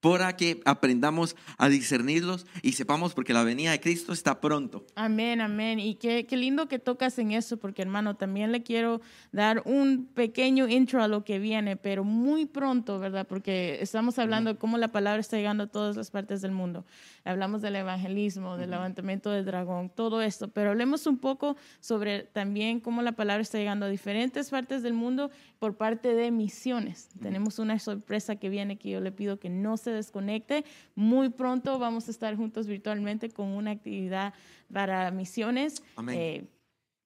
para que aprendamos a discernirlos y sepamos porque la venida de Cristo está pronto. Amén, amén. Y qué, qué, lindo que tocas en eso, porque hermano, también le quiero dar un pequeño intro a lo que viene, pero muy pronto, ¿verdad? Porque estamos hablando de cómo la palabra está llegando a todas las partes del mundo. Hablamos del evangelismo, del levantamiento del dragón, todo esto, pero hablemos un poco sobre también cómo la palabra está llegando a diferentes partes del mundo por parte de misiones. Tenemos una sorpresa que viene que yo le pido que no se desconecte. Muy pronto vamos a estar juntos virtualmente con una actividad para misiones. Amén. Eh,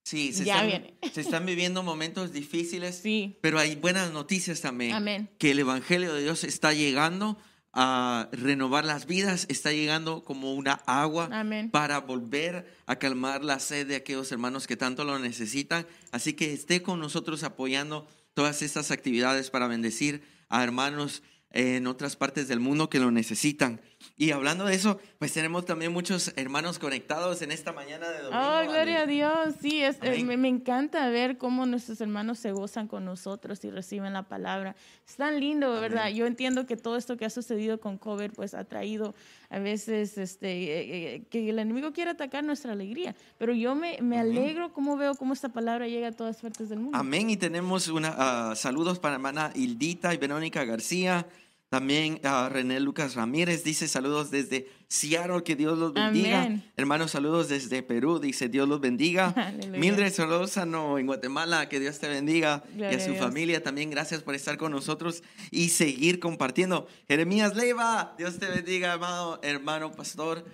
Sí, se, Ya están, viene. se están viviendo momentos difíciles, Sí. pero hay buenas noticias también. Amén. Que el Evangelio de Dios está llegando a renovar las vidas, está llegando como una agua Amén. para volver a calmar la sed de aquellos hermanos que tanto lo necesitan. Así que esté con nosotros apoyando todas estas actividades para bendecir a hermanos en otras partes del mundo que lo necesitan. Y hablando de eso, pues tenemos también muchos hermanos conectados en esta mañana de domingo. Oh, gloria a Ale. Dios. Sí, es, eh, Amén. me, me encanta ver cómo nuestros hermanos se gozan con nosotros y reciben la palabra. Es tan lindo, ¿verdad? Yo entiendo que todo esto que ha sucedido con COVID, pues ha traído a veces este, eh, eh, que el enemigo quiere atacar nuestra alegría. Pero yo me, me alegro cómo veo cómo esta palabra llega a todas partes del mundo. Amén. Y tenemos una, ah, saludos para hermana Hildita y Verónica García. También a René Lucas Ramírez dice saludos desde Seattle, que Dios los bendiga. Amén. Hermanos, saludos desde Perú, dice Dios los bendiga. Aleluya. Mildred Solórzano en Guatemala, que Dios te bendiga. y Gloria a a su Dios. familia también, gracias por estar con nosotros y seguir compartiendo. Jeremías Leiva, Dios te bendiga, amado hermano pastor.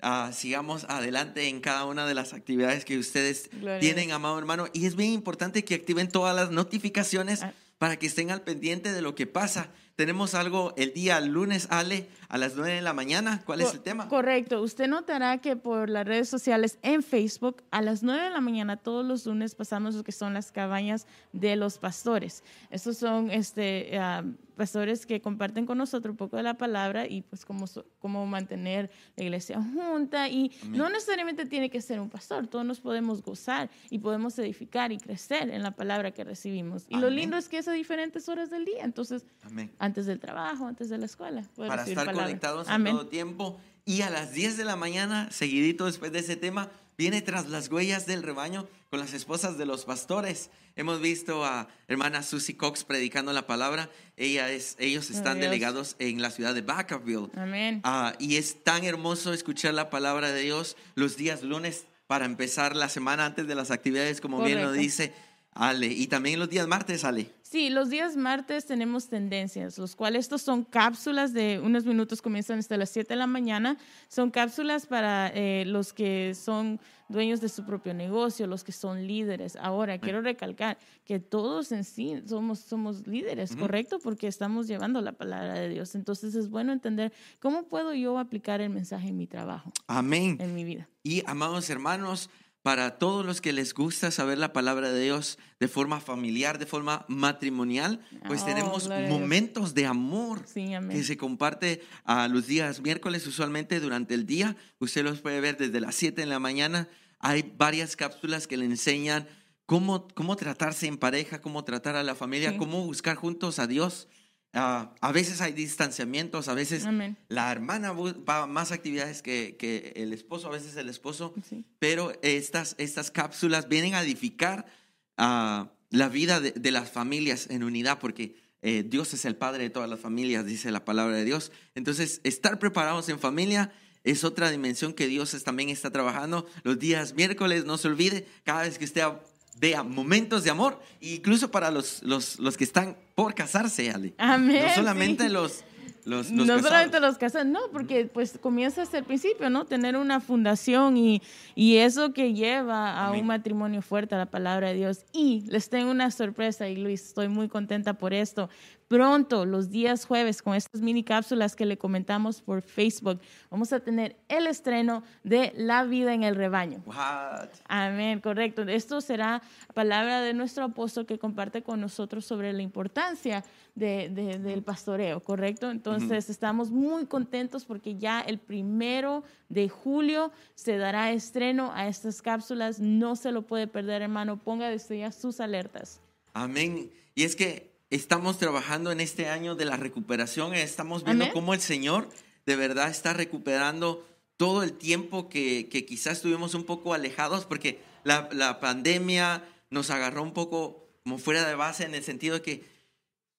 Ah, sigamos adelante en cada una de las actividades que ustedes Gloria a tienen, amado hermano. Y es bien importante que activen todas las notificaciones Ah. para que estén al pendiente de lo que pasa. Tenemos algo el día lunes, Ale, a las 9 de la mañana. ¿Cuál es Co- el tema? Correcto. Usted notará que por las redes sociales en Facebook, a las 9 de la mañana todos los lunes pasamos lo que son las cabañas de los pastores. Estos son este, ah, pastores que comparten con nosotros un poco de la palabra y pues cómo, cómo mantener la iglesia junta. Y Amén. no necesariamente tiene que ser un pastor, todos nos podemos gozar y podemos edificar y crecer en la palabra que recibimos. Y lo Amén. lindo es que es a diferentes horas del día. Entonces, Amén. antes del trabajo, antes de la escuela. para estar conectados en Amén. todo tiempo. Y a las 10 de la mañana, seguidito después de ese tema, viene tras las huellas del rebaño con las esposas de los pastores. Hemos visto a hermana Susie Cox predicando la palabra. Ella es, ellos están delegados en la ciudad de Vacaville. Amén. Ah, y es tan hermoso escuchar la palabra de Dios los días lunes para empezar la semana antes de las actividades, como bien lo dice Ale. Y también los días martes, Ale. Sí, los días martes tenemos tendencias, los cuales estos son cápsulas de unos minutos, comienzan hasta las 7 de la mañana. Son cápsulas para eh, los que son dueños de su propio negocio, los que son líderes. Ahora, quiero recalcar que todos en sí somos, somos líderes, ¿correcto? Porque estamos llevando la palabra de Dios. Entonces es bueno entender cómo puedo yo aplicar el mensaje en mi trabajo, Amén. en mi vida. Y amados hermanos, para todos los que les gusta saber la palabra de Dios de forma familiar, de forma matrimonial, pues Oh, tenemos gloria momentos de amor Sí, que se comparte a los días miércoles usualmente durante el día. Usted los puede ver desde las 7 de la mañana. Hay varias cápsulas que le enseñan cómo, cómo tratarse en pareja, cómo tratar a la familia, Sí. cómo buscar juntos a Dios. Ah, a veces hay distanciamientos, a veces Amén. la hermana va a más actividades que, que el esposo, a veces el esposo, Sí. pero estas, estas cápsulas vienen a edificar ah, la vida de, de las familias en unidad, porque eh, Dios es el padre de todas las familias, dice la palabra de Dios. Entonces, estar preparados en familia es otra dimensión que Dios es- también está trabajando. Los días miércoles, no se olvide, cada vez que usted vea momentos de amor, incluso para los, los, los que están por casarse, Ale. Amén, No solamente sí. los, los, los no casados. solamente los casados, no, porque pues comienza desde el principio, ¿no? Tener una fundación y, y eso que lleva a Amén. un matrimonio fuerte, a la palabra de Dios. Y les tengo una sorpresa, y Luis, estoy muy contenta por esto. Pronto, los días jueves, con estas mini cápsulas que le comentamos por Facebook, vamos a tener el estreno de La vida en el rebaño. What? Amén, correcto. Esto será palabra de nuestro apóstol que comparte con nosotros sobre la importancia de- de- del pastoreo, ¿correcto? Entonces estamos muy contentos porque ya el primero de julio se dará estreno a estas cápsulas. No se lo puede perder, hermano. Ponga desde ya sus alertas. Amén. Y es que estamos trabajando en este año de la recuperación, estamos viendo Amén. cómo el Señor de verdad está recuperando todo el tiempo que, que quizás estuvimos un poco alejados porque la, la pandemia nos agarró un poco como fuera de base en el sentido de que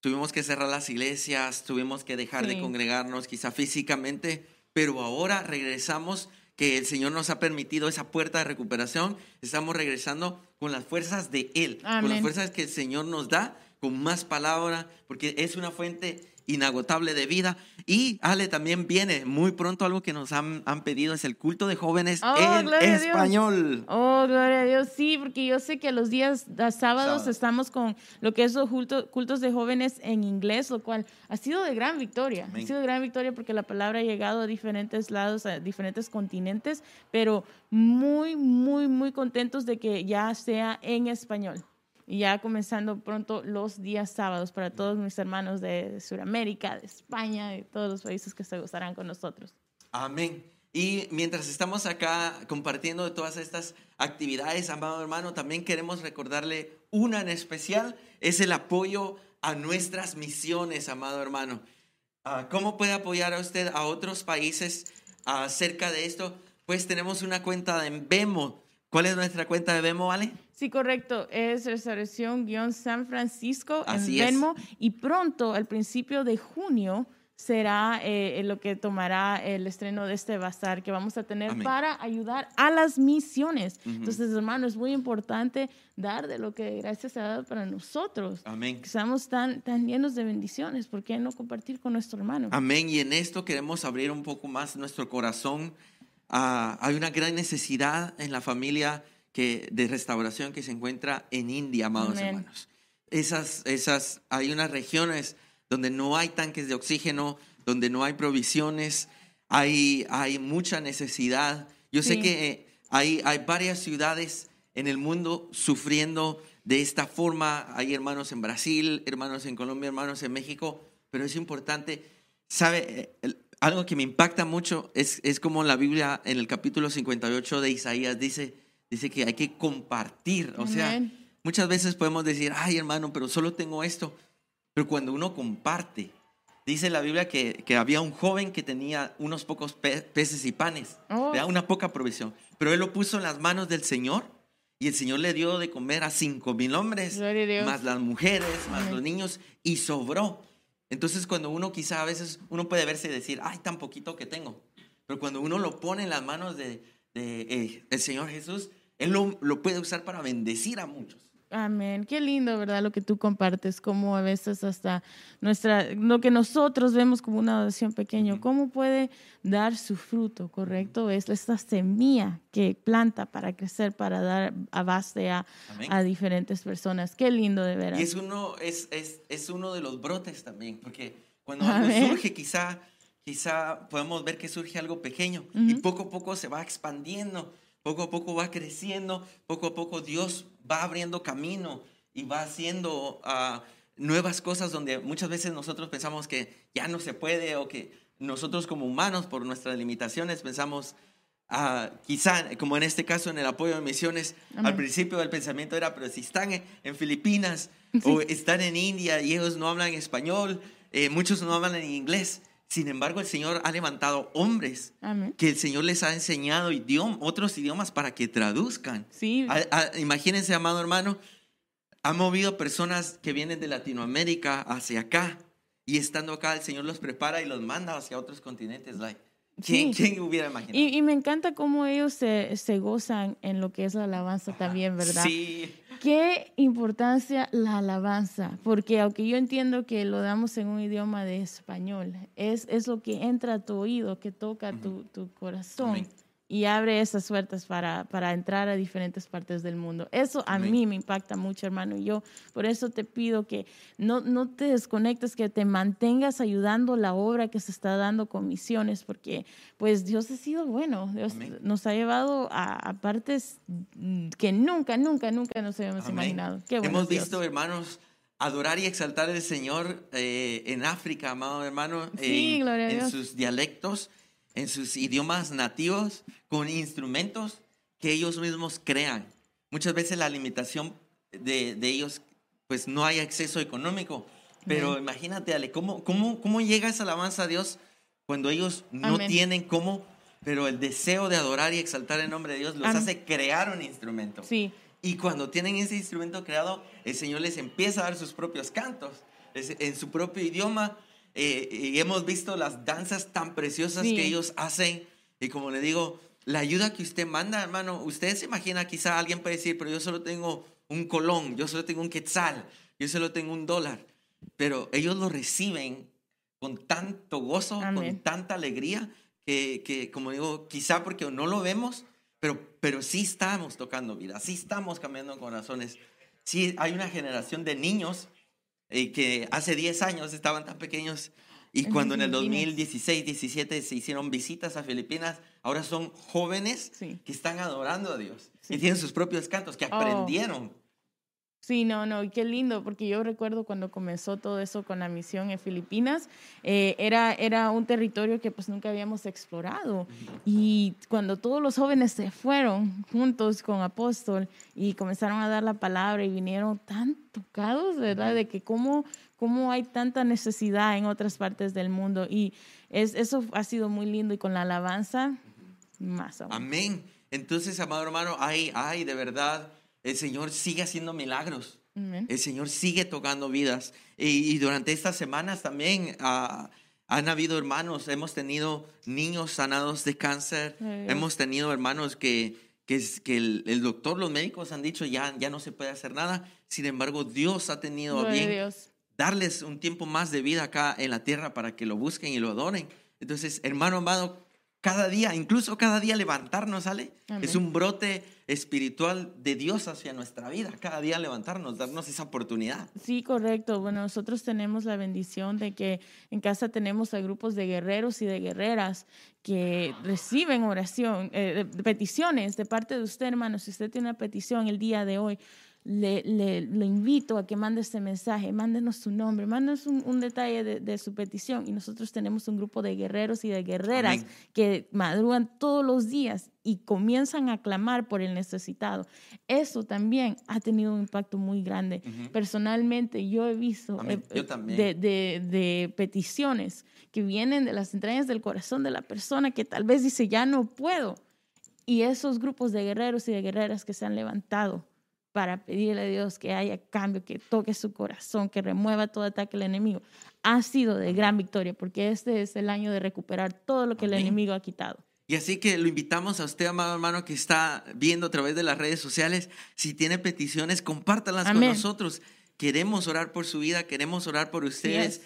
tuvimos que cerrar las iglesias, tuvimos que dejar de congregarnos quizá físicamente, pero ahora regresamos, que el Señor nos ha permitido esa puerta de recuperación, estamos regresando con las fuerzas de Él, con las fuerzas que el Señor nos da, con más palabra, porque es una fuente inagotable de vida. Y Ale también viene muy pronto algo que nos han, han pedido, es el culto de jóvenes Oh, en español. Oh, gloria a Dios, sí, porque yo sé que los días a sábados Sábado. estamos con lo que es los culto- cultos de jóvenes en inglés, lo cual ha sido de gran victoria. Amén. Ha sido de gran victoria porque la palabra ha llegado a diferentes lados, a diferentes continentes, pero muy, muy, muy contentos de que ya sea en español. Y ya comenzando pronto los días sábados para todos mis hermanos de Sudamérica, de España, de todos los países que se gozarán con nosotros. Amén. Y mientras estamos acá compartiendo todas estas actividades, amado hermano, también queremos recordarle una en especial, es el apoyo a nuestras misiones, amado hermano. Ah, ¿Cómo puede apoyar a usted a otros países acerca de esto? Pues tenemos una cuenta de Vemo. ¿Cuál es nuestra cuenta de Vemo, Ale? Sí, correcto. Es Restauración-San Francisco Así en es. Venmo. Y pronto, al principio de junio, será eh, lo que tomará el estreno de este bazar que vamos a tener Amén. para ayudar a las misiones. Ujú. Entonces, hermano, es muy importante dar de lo que gracias ha dado para nosotros. Amén. Que estamos tan, tan llenos de bendiciones. ¿Por qué no compartir con nuestro hermano? Amén. Y en esto queremos abrir un poco más nuestro corazón. Ah, hay una gran necesidad en la familia que, de restauración que se encuentra en India, amados Amén. hermanos. Esas, esas, hay unas regiones donde no hay tanques de oxígeno, donde no hay provisiones, hay, hay mucha necesidad. Yo sé Sí. que eh, hay, hay varias ciudades en el mundo sufriendo de esta forma. Hay hermanos en Brasil, hermanos en Colombia, hermanos en México, pero es importante, ¿sabe? Eh, el- Algo que me impacta mucho es, es como la Biblia en el capítulo 58 de Isaías dice, dice que hay que compartir. O sea, muchas veces podemos decir, ay hermano, pero solo tengo esto. Pero cuando uno comparte, dice la Biblia que, que había un joven que tenía unos pocos pe- peces y panes, Oh. una poca provisión, pero él lo puso en las manos del Señor y el Señor le dio de comer a cinco mil hombres, más las mujeres, más Amén. los niños, y sobró. Entonces cuando uno quizá a veces, uno puede verse y decir, ay, tan poquito que tengo, pero cuando uno lo pone en las manos de, de, eh, el Señor Jesús, Él lo, lo puede usar para bendecir a muchos. Amén. Qué lindo, ¿verdad? Lo que tú compartes, como a veces hasta nuestra, lo que nosotros vemos como una adoración pequeño, cómo puede dar su fruto, ¿correcto? Es esta semilla que planta para crecer, para dar a base a, a diferentes personas. Qué lindo, de veras. Y es uno, es, es, es uno de los brotes también, porque cuando algo surge, quizá, quizá podemos ver que surge algo pequeño y poco a poco se va expandiendo, poco a poco va creciendo, poco a poco Dios va abriendo camino y va haciendo ah, nuevas cosas donde muchas veces nosotros pensamos que ya no se puede o que nosotros como humanos por nuestras limitaciones pensamos, ah, quizá como en este caso en el apoyo de misiones, al principio el pensamiento era, pero si están en, Filipinas o están en India y ellos no hablan español, eh, muchos no hablan en inglés. Sin embargo, el Señor ha levantado hombres Amén. que el Señor les ha enseñado idioma, otros idiomas para que traduzcan. Sí, A- a- imagínense, amado hermano, ha movido personas que vienen de Latinoamérica hacia acá y estando acá el Señor los prepara y los manda hacia otros continentes. Like, ¿quién, Sí. quién hubiera imaginado? y, y me encanta cómo ellos se, se gozan en lo que es la alabanza también, ¿verdad? Sí, ¿Qué importancia la alabanza? Porque aunque yo entiendo que lo damos en un idioma de español, es, es lo que entra a tu oído, que toca tu, tu corazón Amén. Y abre esas puertas para, para entrar a diferentes partes del mundo. Eso a Amén. mí me impacta mucho, hermano. Y yo por eso te pido que no, no te desconectes, que te mantengas ayudando la obra que se está dando con misiones, porque pues Dios ha sido bueno. Dios Amén. nos ha llevado a, a partes que nunca, nunca, nunca nos habíamos Amén. imaginado. Qué bueno Hemos Dios. visto, hermanos, adorar y exaltar al Señor eh, en África, amado hermano, Sí, a en sus dialectos, en sus idiomas nativos, con instrumentos que ellos mismos crean. Muchas veces la limitación de, de ellos, pues no hay acceso económico, Pero imagínate, Ale, ¿cómo, cómo, ¿cómo llega esa alabanza a Dios cuando ellos no Amén. tienen cómo, pero el deseo de adorar y exaltar el nombre de Dios los Amén. hace crear un instrumento? Sí, Y cuando tienen ese instrumento creado, el Señor les empieza a dar sus propios cantos en su propio idioma. Eh, y hemos visto las danzas tan preciosas Sí. que ellos hacen. Y como le digo, la ayuda que usted manda, hermano, usted se imagina, quizá alguien puede decir, pero yo solo tengo un colón, yo solo tengo un quetzal, yo solo tengo un dólar. Pero ellos lo reciben con tanto gozo, Amén. con tanta alegría, que, que, como digo, quizá porque no lo vemos, pero, pero sí estamos tocando vida, sí estamos cambiando corazones. Sí hay una generación de niños eh, que hace 10 años estaban tan pequeños y cuando en el Filipinas. 2016, 17 se hicieron visitas a Filipinas, ahora son jóvenes Sí. que están adorando a Dios Sí. y tienen sus propios cantos que Oh. aprendieron. Sí, no, no, y qué lindo, porque yo recuerdo cuando comenzó todo eso con la misión en Filipinas, eh, era, era un territorio que pues nunca habíamos explorado. Y cuando todos los jóvenes se fueron juntos con Apóstol y comenzaron a dar la palabra y vinieron tan tocados, ¿verdad? De que cómo, cómo hay tanta necesidad en otras partes del mundo. Y es, eso ha sido muy lindo y con la alabanza, más aún. Amén. Entonces, amado hermano, ay, ay, de verdad, el Señor sigue haciendo milagros. Amén. El Señor sigue tocando vidas. Y, y durante estas semanas también ah, han habido hermanos, hemos tenido niños sanados de cáncer, Ay, hemos tenido hermanos que, que, que el, el doctor, los médicos han dicho ya, ya no se puede hacer nada. Sin embargo, Dios ha tenido a bien Dios. darles un tiempo más de vida acá en la tierra para que lo busquen y lo adoren. Entonces, hermano amado, cada día, incluso cada día levantarnos, ¿sale? Amén. Es un brote espiritual de Dios hacia nuestra vida. Cada día levantarnos, darnos esa oportunidad. Sí, correcto. Bueno, nosotros tenemos la bendición de que en casa tenemos a grupos de guerreros y de guerreras que reciben oración, eh, peticiones de parte de usted, hermano. Si usted tiene una petición el día de hoy, le, le- le invito a que mande este mensaje, mándenos su nombre, mándenos un, un detalle de, de su petición. Y nosotros tenemos un grupo de guerreros y de guerreras Amén. que madrugan todos los días y comienzan a clamar por el necesitado. Eso también ha tenido un impacto muy grande. Personalmente, yo he visto eh, Yo eh, de, de- de peticiones que vienen de las entrañas del corazón de la persona que tal vez dice, ya no puedo. Y esos grupos de guerreros y de guerreras que se han levantado para pedirle a Dios que haya cambio, que toque su corazón, que remueva todo ataque del enemigo, ha sido de gran victoria, porque este es el año de recuperar todo lo que el enemigo ha quitado. Y así que lo invitamos a usted, amado hermano, que está viendo a través de las redes sociales. Si tiene peticiones, compártalas con nosotros. Queremos orar por su vida, queremos orar por ustedes. es.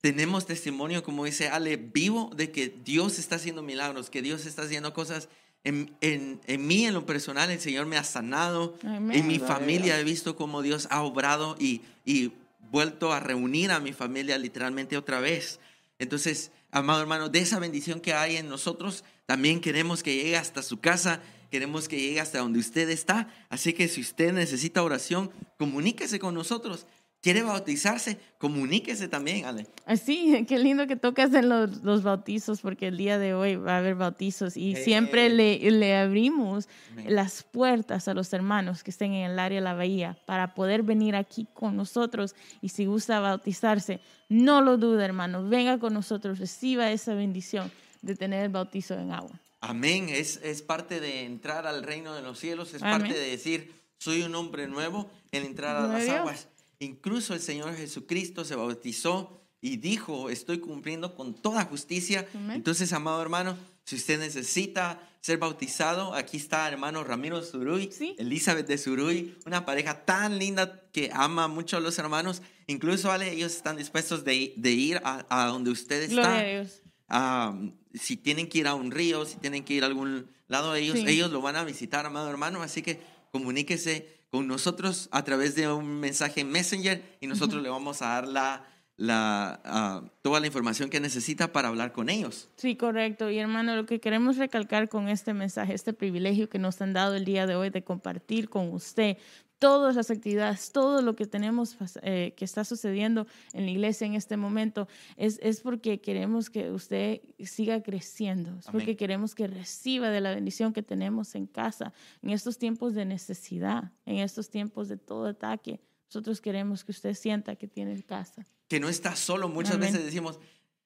Tenemos testimonio, como dice Ale, vivo de que Dios está haciendo milagros, que Dios está haciendo cosas. En, en- en mí, en lo personal, el Señor me ha sanado. Amén, en mi familia he visto cómo Dios ha obrado y, y vuelto a reunir a mi familia literalmente otra vez. Entonces, amado hermano, de esa bendición que hay en nosotros, también queremos que llegue hasta su casa, queremos que llegue hasta donde usted está. Así que si usted necesita oración, comuníquese con nosotros. ¿Quiere bautizarse? Comuníquese también, Ale. Así, qué lindo que tocas en los, los bautizos, porque el día de hoy va a haber bautizos y Hey. siempre le, le abrimos Amén. las puertas a los hermanos que estén en el área de la bahía para poder venir aquí con nosotros y si gusta bautizarse, no lo dude, hermano, venga con nosotros, reciba esa bendición de tener el bautizo en agua. Amén. Es, es parte de entrar al reino de los cielos, es Amén. parte de decir, soy un hombre nuevo en entrar a las aguas. Incluso el Señor Jesucristo se bautizó y dijo, estoy cumpliendo con toda justicia. Entonces, amado hermano, si usted necesita ser bautizado, aquí está hermano Ramiro Zuruy, Sí. Elizabeth de Zuruy, una pareja tan linda que ama mucho a los hermanos. Incluso, Ale, ellos están dispuestos de, de ir a, a donde usted está. Gloria a Dios. Ah, si tienen que ir a un río, si tienen que ir a algún lado, ellos, Sí. ellos lo van a visitar, amado hermano. Así que comuníquese con nosotros a través de un mensaje en Messenger y nosotros le vamos a dar la, la, toda la información que necesita para hablar con ellos. Sí, correcto. Y hermano, lo que queremos recalcar con este mensaje, este privilegio que nos han dado el día de hoy de compartir con usted todas las actividades, todo lo que tenemos eh, que está sucediendo en la iglesia en este momento, es, es porque queremos que usted siga creciendo, es porque Amén. queremos que reciba de la bendición que tenemos en casa, en estos tiempos de necesidad, en estos tiempos de todo ataque. Nosotros queremos que usted sienta que tiene casa. que no estás solo. Muchas Amén. veces decimos,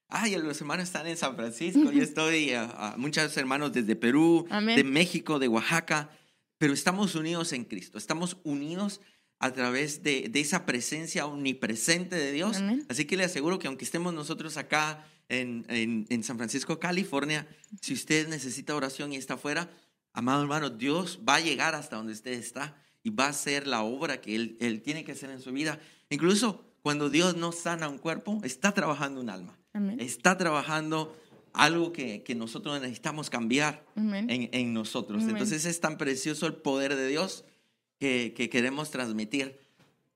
ay, los hermanos están en San Francisco, yo estoy, a, a muchos hermanos desde Perú, Amén. de México, de Oaxaca, pero estamos unidos en Cristo, estamos unidos a través de, de esa presencia omnipresente de Dios. Amén. Así que le aseguro que aunque estemos nosotros acá en, en- en San Francisco, California, si usted necesita oración y está afuera, amado hermano, Dios va a llegar hasta donde usted está y va a hacer la obra que Él, él tiene que hacer en su vida. Incluso cuando Dios no sana un cuerpo, está trabajando un alma. Amén. Está trabajando algo que, que nosotros necesitamos cambiar en, en nosotros. Amén. Entonces es tan precioso el poder de Dios que, que queremos transmitir.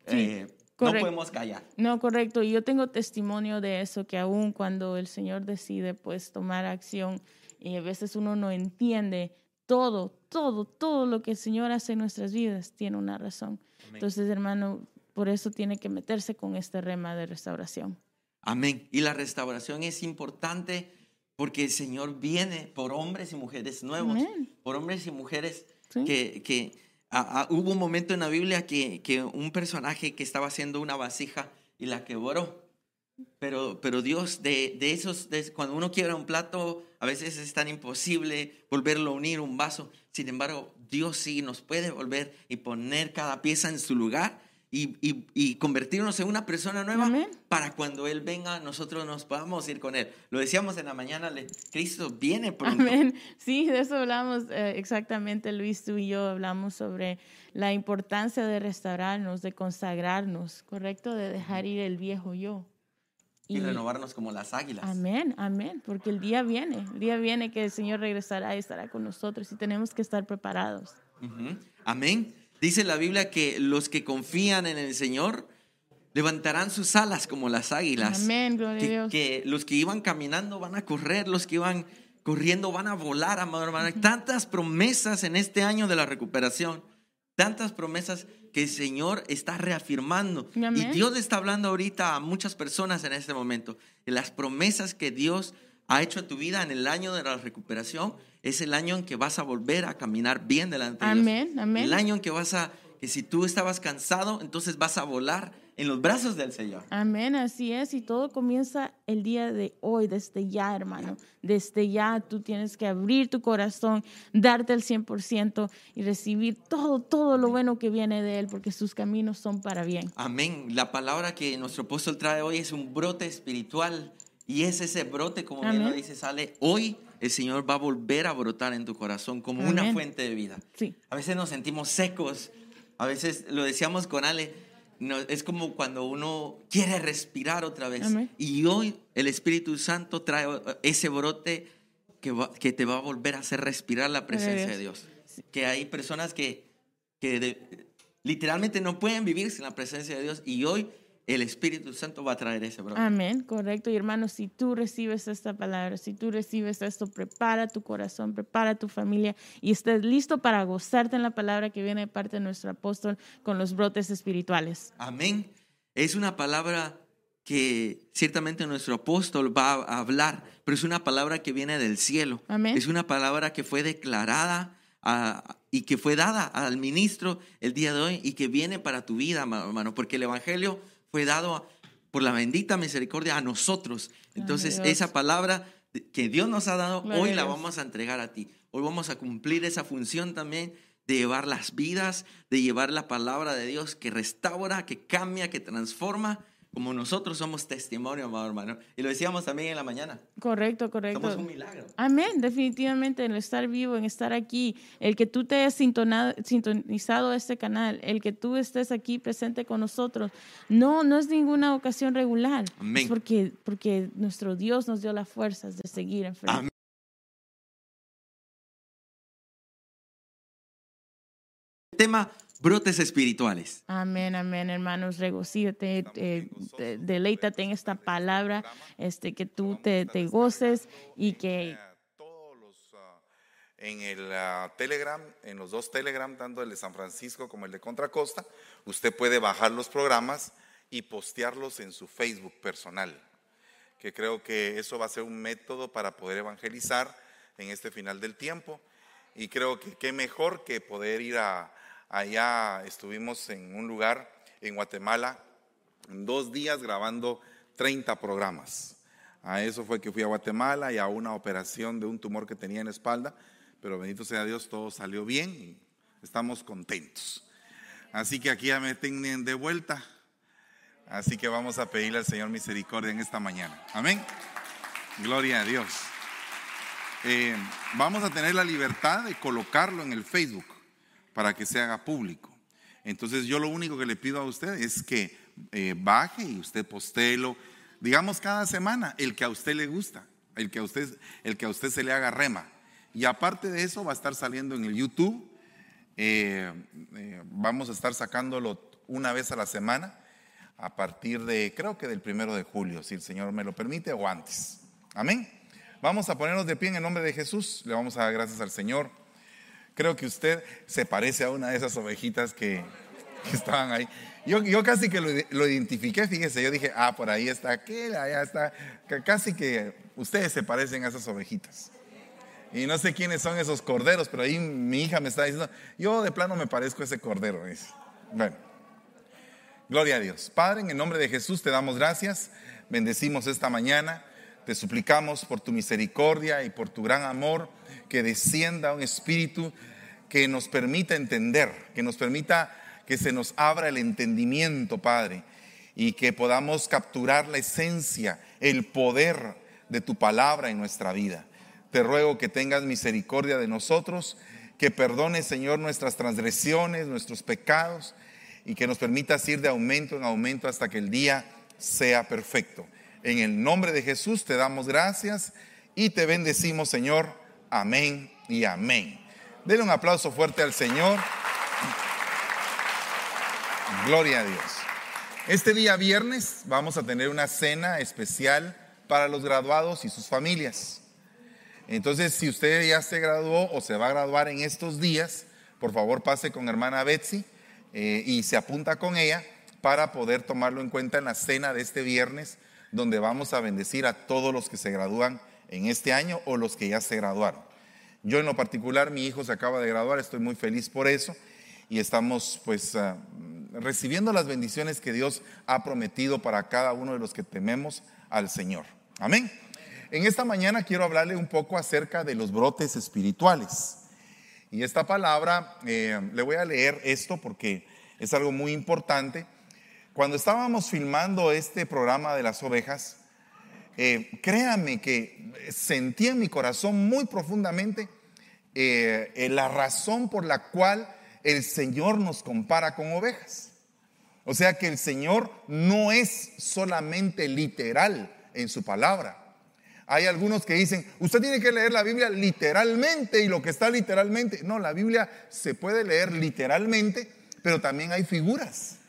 Sí, Eh, no podemos callar. No, correcto. Y yo tengo testimonio de eso, que aún cuando el Señor decide pues tomar acción y a veces uno no entiende todo, todo, todo lo que el Señor hace en nuestras vidas, tiene una razón. Entonces, hermano, por eso tiene que meterse con este rema de restauración. Amén. Y la restauración es importante porque el Señor viene por hombres y mujeres nuevos, Amén. por hombres y mujeres Sí. que, que ah, hubo un momento en la Biblia que, que un personaje que estaba haciendo una vasija y la quebró. Pero, pero Dios, de, de esos, de- cuando uno quiebra un plato, a veces es tan imposible volverlo a unir un vaso. Sin embargo, Dios sí nos puede volver y poner cada pieza en su lugar y, y- y convertirnos en una persona nueva Amén. para cuando Él venga, nosotros nos podamos ir con Él. Lo decíamos en la mañana, le- Cristo viene pronto. Amén. Sí, de eso hablamos eh, exactamente, Luis, tú y yo hablamos sobre la importancia de restaurarnos, de consagrarnos, ¿correcto? De dejar ir el viejo yo. Y renovarnos como las águilas. Amén, amén, porque el día viene, el día viene que el Señor regresará y estará con nosotros y tenemos que estar preparados. Ujú. Amén. Dice la Biblia que los que confían en el Señor levantarán sus alas como las águilas. Amén, gloria a Que, Dios. que los que iban caminando van a correr, los que iban corriendo van a volar, amado hermano. Hay tantas promesas en este año de la recuperación, tantas promesas que el Señor está reafirmando. Y. Dios le está hablando ahorita a muchas personas en este momento. Las promesas que Dios ha hecho en tu vida en el año de la recuperación es el año en que vas a volver a caminar bien delante de Dios. Amén, amén. El año en que vas a, que si tú estabas cansado, entonces vas a volar en los brazos del Señor. Amén, así es. Y todo comienza el día de hoy, desde ya, hermano. Desde ya tú tienes que abrir tu corazón, darte el 100% y recibir todo, todo lo bueno que viene de Él, porque sus caminos son para bien. Amén. La palabra que nuestro apóstol trae hoy es un brote espiritual. Y es ese brote, como bien lo dice, sale hoy. El Señor va a volver a brotar en tu corazón como una fuente de vida. Sí. A veces nos sentimos secos. A veces lo decíamos con Ale. no, es como cuando uno quiere respirar otra vez. Amén. Y hoy el Espíritu Santo trae ese brote que, va- que te va a volver a hacer respirar la presencia de Dios. Que hay personas que, que de- literalmente no pueden vivir sin la presencia de Dios. Y hoy el Espíritu Santo va a traer ese brote. Amén, correcto. Y hermano, si tú recibes esta palabra, si tú recibes esto, prepara tu corazón, prepara tu familia y estés listo para gozarte en la palabra que viene de parte de nuestro apóstol con los brotes espirituales. Amén. Es una palabra que ciertamente nuestro apóstol va a hablar, pero es una palabra que viene del cielo. Amén. Es una palabra que fue declarada ah, y que fue dada al ministro el día de hoy y que viene para tu vida, ma- hermano, porque el Evangelio fue dado por la bendita misericordia a nosotros. Entonces, esa palabra que Dios nos ha dado, Gloria hoy la vamos a entregar a ti. Hoy vamos a cumplir esa función también de llevar las vidas, de llevar la palabra de Dios que restaura, que cambia, que transforma, como nosotros somos testimonio, amado hermano. Y lo decíamos también en la mañana. Correcto, correcto. Somos un milagro. Amén, definitivamente en estar vivo, en estar aquí, el que tú te hayas sintonizado a este canal, el que tú estés aquí presente con nosotros, no, no es ninguna ocasión regular. Amén. Es porque, porque nuestro Dios nos dio las fuerzas de seguir en frente. Amén. Tema brotes espirituales. Amén, amén, hermanos, regocíjate, eh, de- deleítate en esta palabra, este, que tú te, te goces y que Eh, ah, en el ah, Telegram, en los dos Telegram, tanto el de San Francisco como el de Contracosta, usted puede bajar los programas y postearlos en su Facebook personal, que creo que eso va a ser un método para poder evangelizar en este final del tiempo. Y creo que qué mejor que poder ir a allá, estuvimos en un lugar en Guatemala, dos días grabando 30 programas. A eso fue que fui a Guatemala y a una operación de un tumor que tenía en la espalda, pero bendito sea Dios, todo salió bien y estamos contentos. Así que aquí ya me tienen de vuelta. Así que vamos a pedirle al Señor misericordia en esta mañana. Amén. Gloria a Dios. Eh, vamos a tener la libertad de colocarlo en el Facebook para que se haga público. Entonces yo lo único que le pido a usted es que eh, baje y usted postéelo, digamos cada semana, el que a usted le gusta, el que a usted, el que a usted se le haga rema. Y aparte de eso va a estar saliendo en el YouTube. Eh, vamos a estar sacándolo una vez a la semana a partir de, creo que del primero de julio, si el Señor me lo permite, o antes. Amén. Vamos a ponernos de pie en el nombre de Jesús. Le vamos a dar gracias al Señor. Creo que usted se parece a una de esas ovejitas que, estaban ahí. Yo, casi que lo, identifiqué, fíjese, yo dije, ah, por ahí está aquel, allá está. Casi que ustedes se parecen a esas ovejitas. Y no sé quiénes son esos corderos, pero ahí mi hija me está diciendo, yo de plano me parezco a ese cordero. Bueno, gloria a Dios. Padre, en el nombre de Jesús te damos gracias, bendecimos esta mañana. Te suplicamos por tu misericordia y por tu gran amor que descienda un espíritu que nos permita entender, que nos permita que se nos abra el entendimiento, Padre, y que podamos capturar la esencia, el poder de tu palabra en nuestra vida. Te ruego que tengas misericordia de nosotros, que perdones, Señor, nuestras transgresiones, nuestros pecados, y que nos permitas ir de aumento en aumento hasta que el día sea perfecto. En el nombre de Jesús te damos gracias y te bendecimos, Señor. Amén y amén. Denle un aplauso fuerte al Señor. Gloria a Dios. Este día viernes vamos a tener una cena especial para los graduados y sus familias. Entonces, si usted ya se graduó o se va a graduar en estos días, por favor pase con hermana Betsy eh, y se apunta con ella para poder tomarlo en cuenta en la cena de este viernes donde vamos a bendecir a todos los que se gradúan en este año o los que ya se graduaron. Yo en lo particular, mi hijo se acaba de graduar, estoy muy feliz por eso y estamos pues ah, recibiendo las bendiciones que Dios ha prometido para cada uno de los que tememos al Señor. Amén. En esta mañana quiero hablarle un poco acerca de los brotes espirituales. Y esta palabra, eh, le voy a leer esto porque es algo muy importante. Cuando estábamos filmando este programa de las ovejas, eh, créame que sentí en mi corazón muy profundamente eh, eh, la razón por la cual el Señor nos compara con ovejas. O sea que el Señor no es solamente literal en su palabra. Hay algunos que dicen, usted tiene que leer la Biblia literalmente y lo que está literalmente. No, la Biblia se puede leer literalmente, pero también hay figuras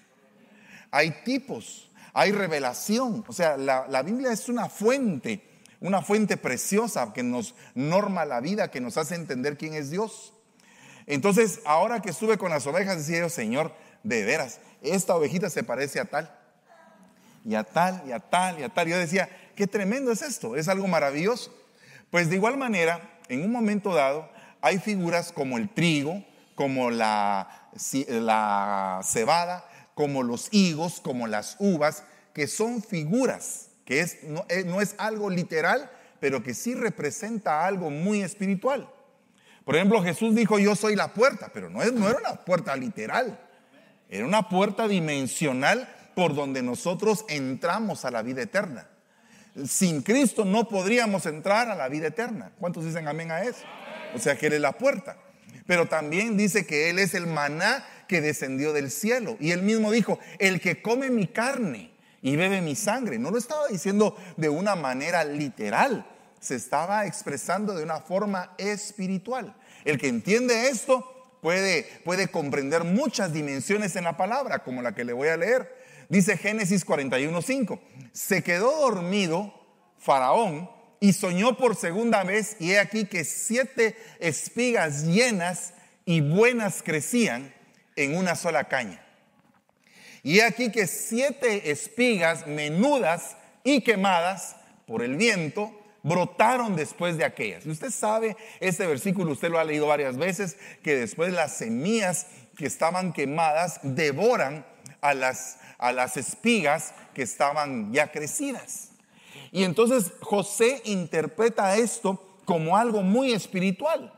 hay tipos, hay revelación. O sea, la, Biblia es una fuente, una fuente preciosa que nos norma la vida, que nos hace entender quién es Dios. Entonces, ahora que estuve con las ovejas, decía yo, Señor, de veras, esta ovejita se parece a tal, y a tal, y a tal, y a tal. Yo decía, qué tremendo es esto, es algo maravilloso. Pues de igual manera, en un momento dado, hay figuras como el trigo, como la, la cebada, como los higos, como las uvas, que son figuras, que es, eh, no, es algo literal, pero que sí representa algo muy espiritual. Por ejemplo, Jesús dijo, yo soy la puerta, pero no, no era una puerta literal, era una puerta dimensional por donde nosotros entramos a la vida eterna. Sin Cristo no podríamos entrar a la vida eterna. ¿Cuántos dicen amén a eso? O sea que Él es la puerta. Pero también dice que Él es el maná que descendió del cielo. Y él mismo dijo, el que come mi carne y bebe mi sangre. No lo estaba diciendo de una manera literal, se estaba expresando de una forma espiritual. El que entiende esto puede, puede comprender muchas dimensiones en la palabra, como la que le voy a leer. Dice Génesis 41:5, se quedó dormido Faraón y soñó por segunda vez y he aquí que siete espigas llenas y buenas crecían en una sola caña. Y aquí que siete espigas menudas y quemadas por el viento brotaron después de aquellas. Y usted sabe, este versículo usted lo ha leído varias veces, que después las semillas que estaban quemadas devoran a las, a las espigas que estaban ya crecidas. Y entonces José interpreta esto como algo muy espiritual,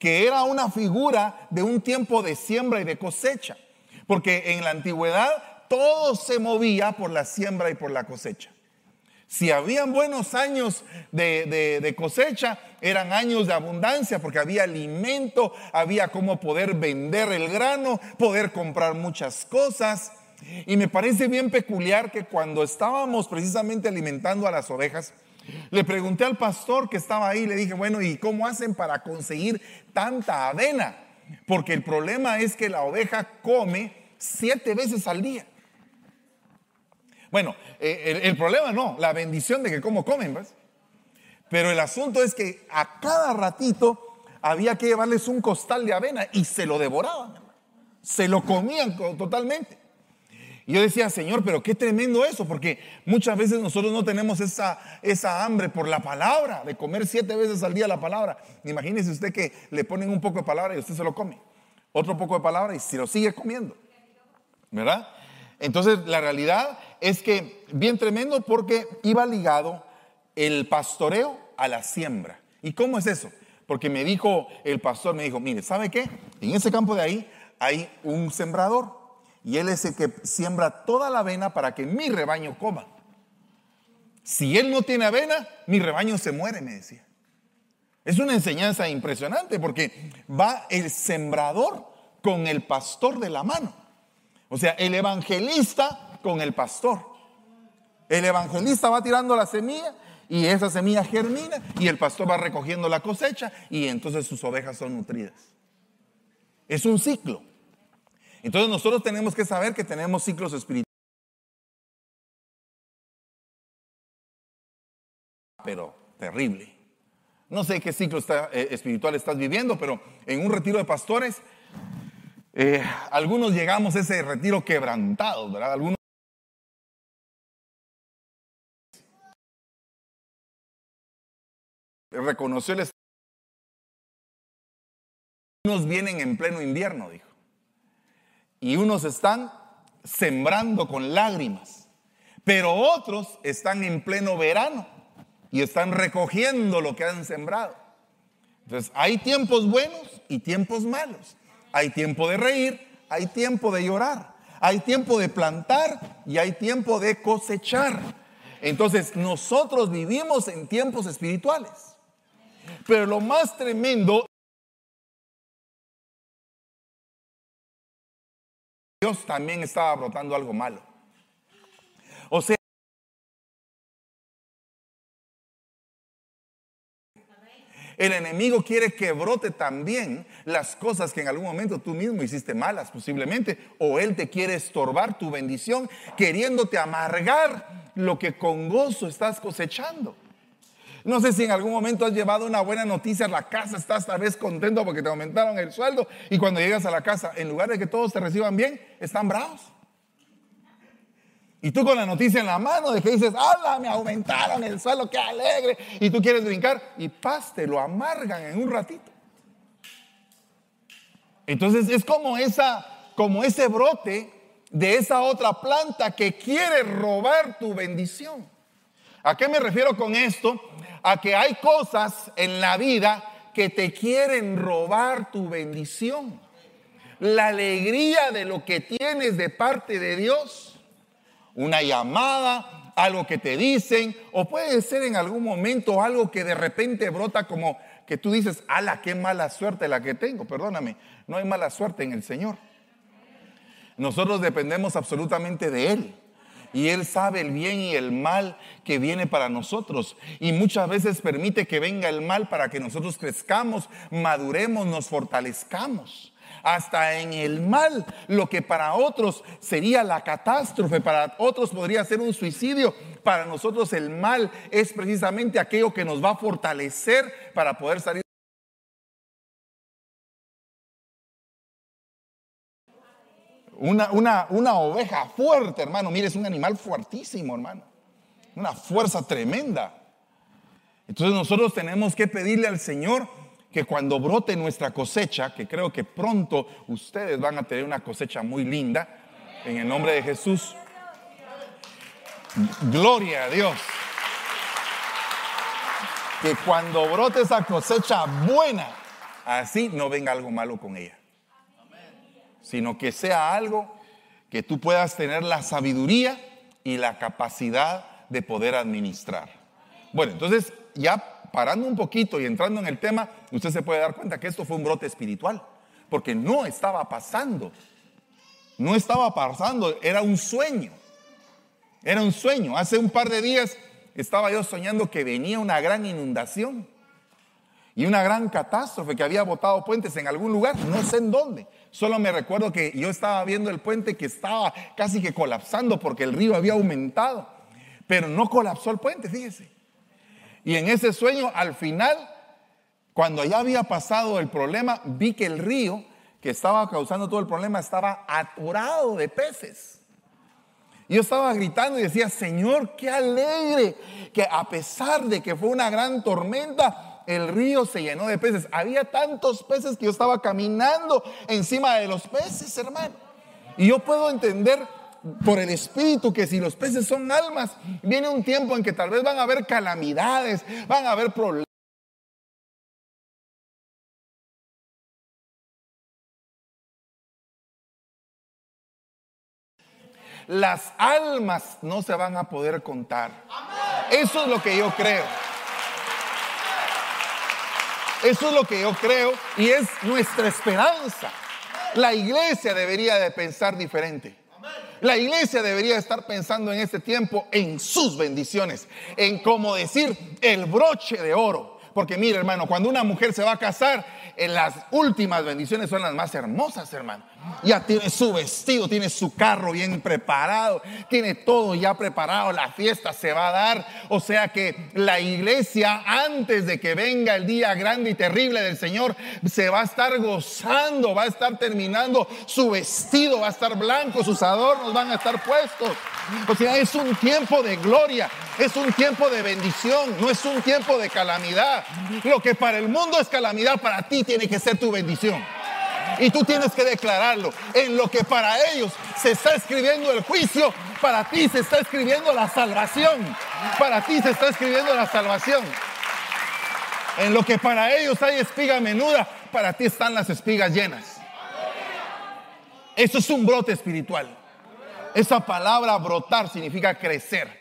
que era una figura de un tiempo de siembra y de cosecha, porque en la antigüedad todo se movía por la siembra y por la cosecha. Si habían buenos años de, cosecha, eran años de abundancia porque había alimento, había cómo poder vender el grano, poder comprar muchas cosas. Y me parece bien peculiar que cuando estábamos precisamente alimentando a las ovejas, le pregunté al pastor que estaba ahí, le dije, bueno, ¿y cómo hacen para conseguir tanta avena? Porque el problema es que la oveja come siete veces al día. Bueno, eh, el, problema no, la bendición de que como comen, ¿ves? Pero el asunto es que a cada ratito había que llevarles un costal de avena y se lo devoraban, se lo comían totalmente. Y yo decía, Señor, pero qué tremendo eso, porque muchas veces nosotros no tenemos esa, esa hambre por la palabra, de comer siete veces al día la palabra. Imagínese usted que le ponen un poco de palabra y usted se lo come, otro poco de palabra y se lo sigue comiendo, ¿verdad? Entonces, la realidad es que bien tremendo porque iba ligado el pastoreo a la siembra. ¿Y cómo es eso? Porque me dijo el pastor, me dijo, mire, ¿sabe qué? En ese campo de ahí hay un sembrador y él es el que siembra toda la avena para que mi rebaño coma. Si él no tiene avena, mi rebaño se muere, me decía. Es una enseñanza impresionante porque va el sembrador con el pastor de la mano. O sea, el evangelista con el pastor. El evangelista va tirando la semilla y esa semilla germina y el pastor va recogiendo la cosecha y entonces sus ovejas son nutridas. Es un ciclo. Entonces nosotros tenemos que saber que tenemos ciclos espirituales. Pero terrible. No sé qué ciclo eh, espiritual estás viviendo, pero en un retiro de pastores eh, algunos llegamos a ese retiro quebrantados, ¿verdad? Algunos reconoció el unos vienen en pleno invierno, dijo. Y unos están sembrando con lágrimas, pero otros están en pleno verano y están recogiendo lo que han sembrado. Entonces, hay tiempos buenos y tiempos malos. Hay tiempo de reír, hay tiempo de llorar, hay tiempo de plantar y hay tiempo de cosechar. Entonces nosotros vivimos en tiempos espirituales. Pero lo más tremendo, También estaba brotando algo malo. O sea, El enemigo quiere que brote también las cosas que en algún momento tú mismo hiciste malas posiblemente. O él te quiere estorbar tu bendición, queriéndote amargar lo que con gozo estás cosechando. No sé si en algún momento has llevado una buena noticia a la casa, estás tal vez contento porque te aumentaron el sueldo y cuando llegas a la casa, en lugar de que todos te reciban bien, están bravos. Y tú con la noticia en la mano de que dices, ¡Hala! Me aumentaron el suelo, qué alegre. Y tú quieres brincar y paz, te lo amargan en un ratito. Entonces es como, esa, como ese brote de esa otra planta que quiere robar tu bendición. ¿A qué me refiero con esto? A que hay cosas en la vida que te quieren robar tu bendición. La alegría de lo que tienes de parte de Dios una llamada, algo que te dicen, o puede ser en algún momento algo que de repente brota como que tú dices, ala, qué mala suerte la que tengo, perdóname, no hay mala suerte en el Señor. Nosotros dependemos absolutamente de Él. Y Él sabe el bien y el mal que viene para nosotros. Y muchas veces permite que venga el mal para que nosotros crezcamos, maduremos, nos fortalezcamos hasta en el mal. Lo que para otros sería la catástrofe, para otros podría ser un suicidio, para nosotros el mal es precisamente aquello que nos va a fortalecer para poder salir. Una, una, una oveja fuerte, hermano. Mire, es un animal fuertísimo, hermano. Una fuerza tremenda. Entonces nosotros tenemos que pedirle al Señor que cuando brote nuestra cosecha, que creo que pronto ustedes van a tener una cosecha muy linda, En el nombre de Jesús. Gloria a Dios. Que cuando brote esa cosecha buena, así no venga algo malo con ella. Sino que sea algo que tú puedas tener la sabiduría y la capacidad de poder administrar. Bueno, entonces ya parando un poquito y entrando en el tema, usted se puede dar cuenta que esto fue un brote espiritual, porque no estaba pasando. No estaba pasando, era un sueño. Era un sueño. Hace un par de días estaba yo soñando que venía una gran inundación y una gran catástrofe que había botado puentes en algún lugar, no sé en dónde. Solo me recuerdo que yo estaba viendo el puente que estaba casi que colapsando porque el río había aumentado, pero no colapsó el puente, fíjese. Y en ese sueño, al final, cuando ya había pasado el problema, vi que el río que estaba causando todo el problema estaba atorado de peces. Yo estaba gritando y decía, Señor, qué alegre que a pesar de que fue una gran tormenta, el río se llenó de peces. Había tantos peces que yo estaba caminando encima de los peces, hermano. Y yo puedo entender por el Espíritu que si los peces son almas, viene un tiempo en que tal vez van a haber calamidades, van a haber problemas. las almas no se van a poder contar. Eso es lo que yo creo. Eso es lo que yo creo y es nuestra esperanza. La iglesia debería de pensar diferente. La iglesia debería estar pensando en este tiempo en sus bendiciones, en como decir el broche de oro. Porque mire hermano, cuando una mujer se va a casar, en las últimas bendiciones son las más hermosas, hermano. Ya tiene su vestido, tiene su carro bien preparado, tiene todo ya preparado, la fiesta se va a dar. O sea que la iglesia, antes de que venga el día grande y terrible del Señor, se va a estar gozando, va a estar terminando su vestido, va a estar blanco, sus adornos van a estar puestos. O sea, es un tiempo de gloria, es un tiempo de bendición, no es un tiempo de calamidad. Lo que para el mundo es calamidad, para ti tiene que ser tu bendición. Y tú tienes que declararlo. En lo que para ellos se está escribiendo el juicio, para ti se está escribiendo la salvación. Para ti se está escribiendo la salvación. En lo que para ellos hay espiga menuda, para ti están las espigas llenas. Eso es un brote espiritual. Esa palabra brotar significa crecer.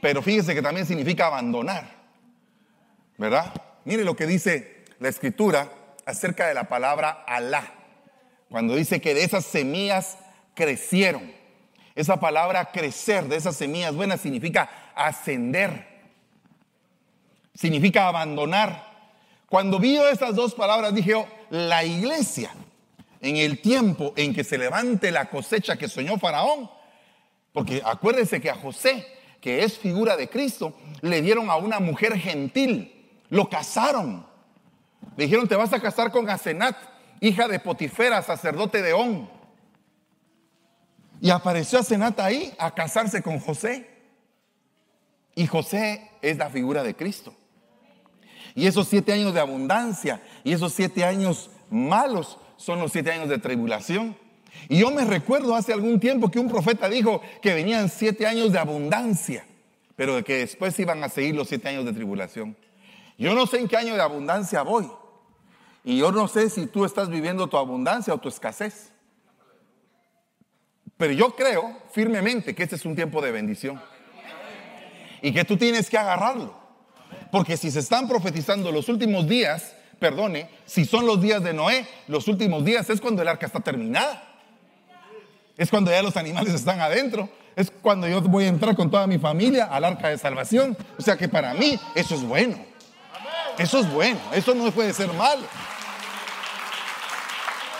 Pero fíjese que también significa abandonar. ¿Verdad? Mire lo que dice la escritura acerca de la palabra Alá. Cuando dice que de esas semillas crecieron. Esa palabra crecer de esas semillas buenas significa ascender. Significa abandonar. Cuando vi esas dos palabras dije, la iglesia en el tiempo en que se levante la cosecha que soñó Faraón. Porque acuérdese que a José, que es figura de Cristo, le dieron a una mujer gentil, lo casaron. Le dijeron, te vas a casar con Asenat, hija de Potifera, sacerdote de On. Y apareció Asenat ahí a casarse con José. Y José es la figura de Cristo. Y esos siete años de abundancia y esos siete años malos son los siete años de tribulación. Y yo me recuerdo hace algún tiempo que un profeta dijo que venían siete años de abundancia, pero que después iban a seguir los siete años de tribulación. Yo no sé en qué año de abundancia voy. Y yo no sé si tú estás viviendo tu abundancia o tu escasez. Pero yo creo firmemente que este es un tiempo de bendición. Y que tú tienes que agarrarlo. Porque si se están profetizando los últimos días, perdone, si son los días de Noé, los últimos días es cuando el arca está terminada. Es cuando ya los animales están adentro. Es cuando yo voy a entrar con toda mi familia al arca de salvación. O sea que para mí eso es bueno. Eso es bueno. Eso no puede ser malo.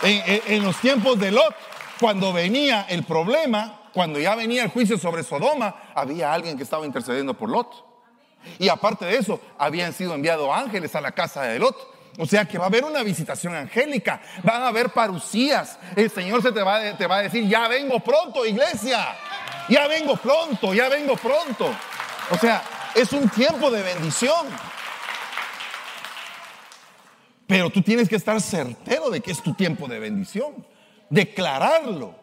En, los tiempos de Lot, cuando venía el problema, cuando ya venía el juicio sobre Sodoma, había alguien que estaba intercediendo por Lot. Y aparte de eso, habían sido enviados ángeles a la casa de Lot o sea que va a haber una visitación angélica, van a haber parucías. El Señor se te va a decir, ya vengo pronto, iglesia. Ya vengo pronto, ya vengo pronto. O sea, es un tiempo de bendición. Pero tú tienes que estar certero de que es tu tiempo de bendición. Declararlo.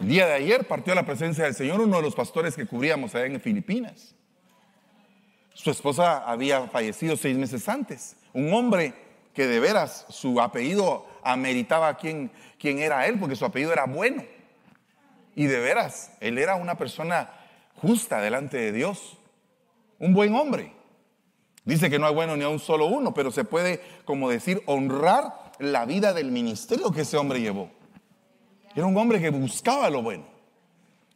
El día de ayer partió a la presencia del Señor uno de los pastores que cubríamos allá en Filipinas. Su esposa había fallecido seis meses antes. Un hombre que de veras su apellido ameritaba quién, quién era él, porque su apellido era bueno. Y de veras, él era una persona justa delante de Dios. Un buen hombre. Dice que no hay bueno ni a un solo uno, pero se puede, como decir, honrar la vida del ministerio que ese hombre llevó. Era un hombre que buscaba lo bueno.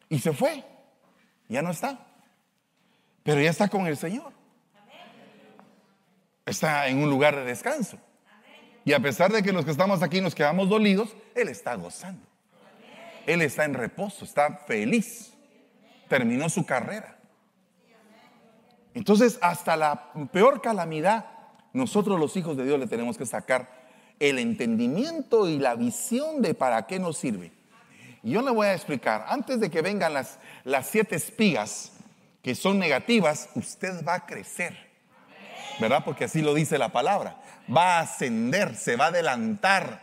Y se fue. Ya no está. Pero ya está con el Señor. Está en un lugar de descanso. Y a pesar de que los que estamos aquí nos quedamos dolidos, Él está gozando. Él está en reposo, está feliz. Terminó su carrera. Entonces, hasta la peor calamidad, nosotros los hijos de Dios le tenemos que sacar el entendimiento y la visión de para qué nos sirve. Y yo le voy a explicar, antes de que vengan las, las siete espigas que son negativas, usted va a crecer. ¿Verdad? Porque así lo dice la palabra. Va a ascender, se va a adelantar.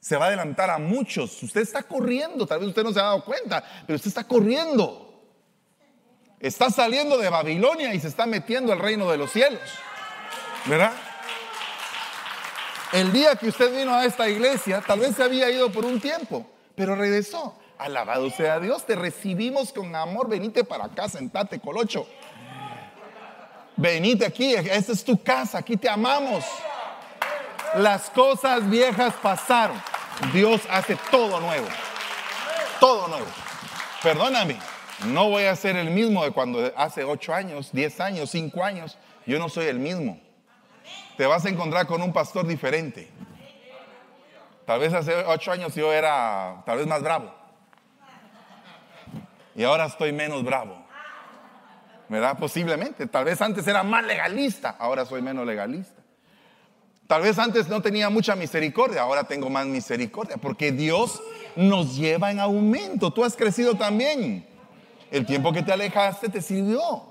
Se va a adelantar a muchos. Usted está corriendo, tal vez usted no se ha dado cuenta, pero usted está corriendo. Está saliendo de Babilonia y se está metiendo al reino de los cielos. ¿Verdad? El día que usted vino a esta iglesia, tal vez se había ido por un tiempo, pero regresó. Alabado sea Dios, te recibimos con amor. Venite para acá, sentate, colocho. Venite aquí, esta es tu casa, aquí te amamos. Las cosas viejas pasaron. Dios hace todo nuevo. Todo nuevo. Perdóname, no voy a ser el mismo de cuando hace ocho años, diez años, cinco años. Yo no soy el mismo. Te vas a encontrar con un pastor diferente. Tal vez hace ocho años yo era tal vez más bravo. Y ahora estoy menos bravo. ¿Verdad? Posiblemente. Tal vez antes era más legalista, ahora soy menos legalista. Tal vez antes no tenía mucha misericordia, ahora tengo más misericordia, porque Dios nos lleva en aumento. Tú has crecido también. El tiempo que te alejaste te sirvió,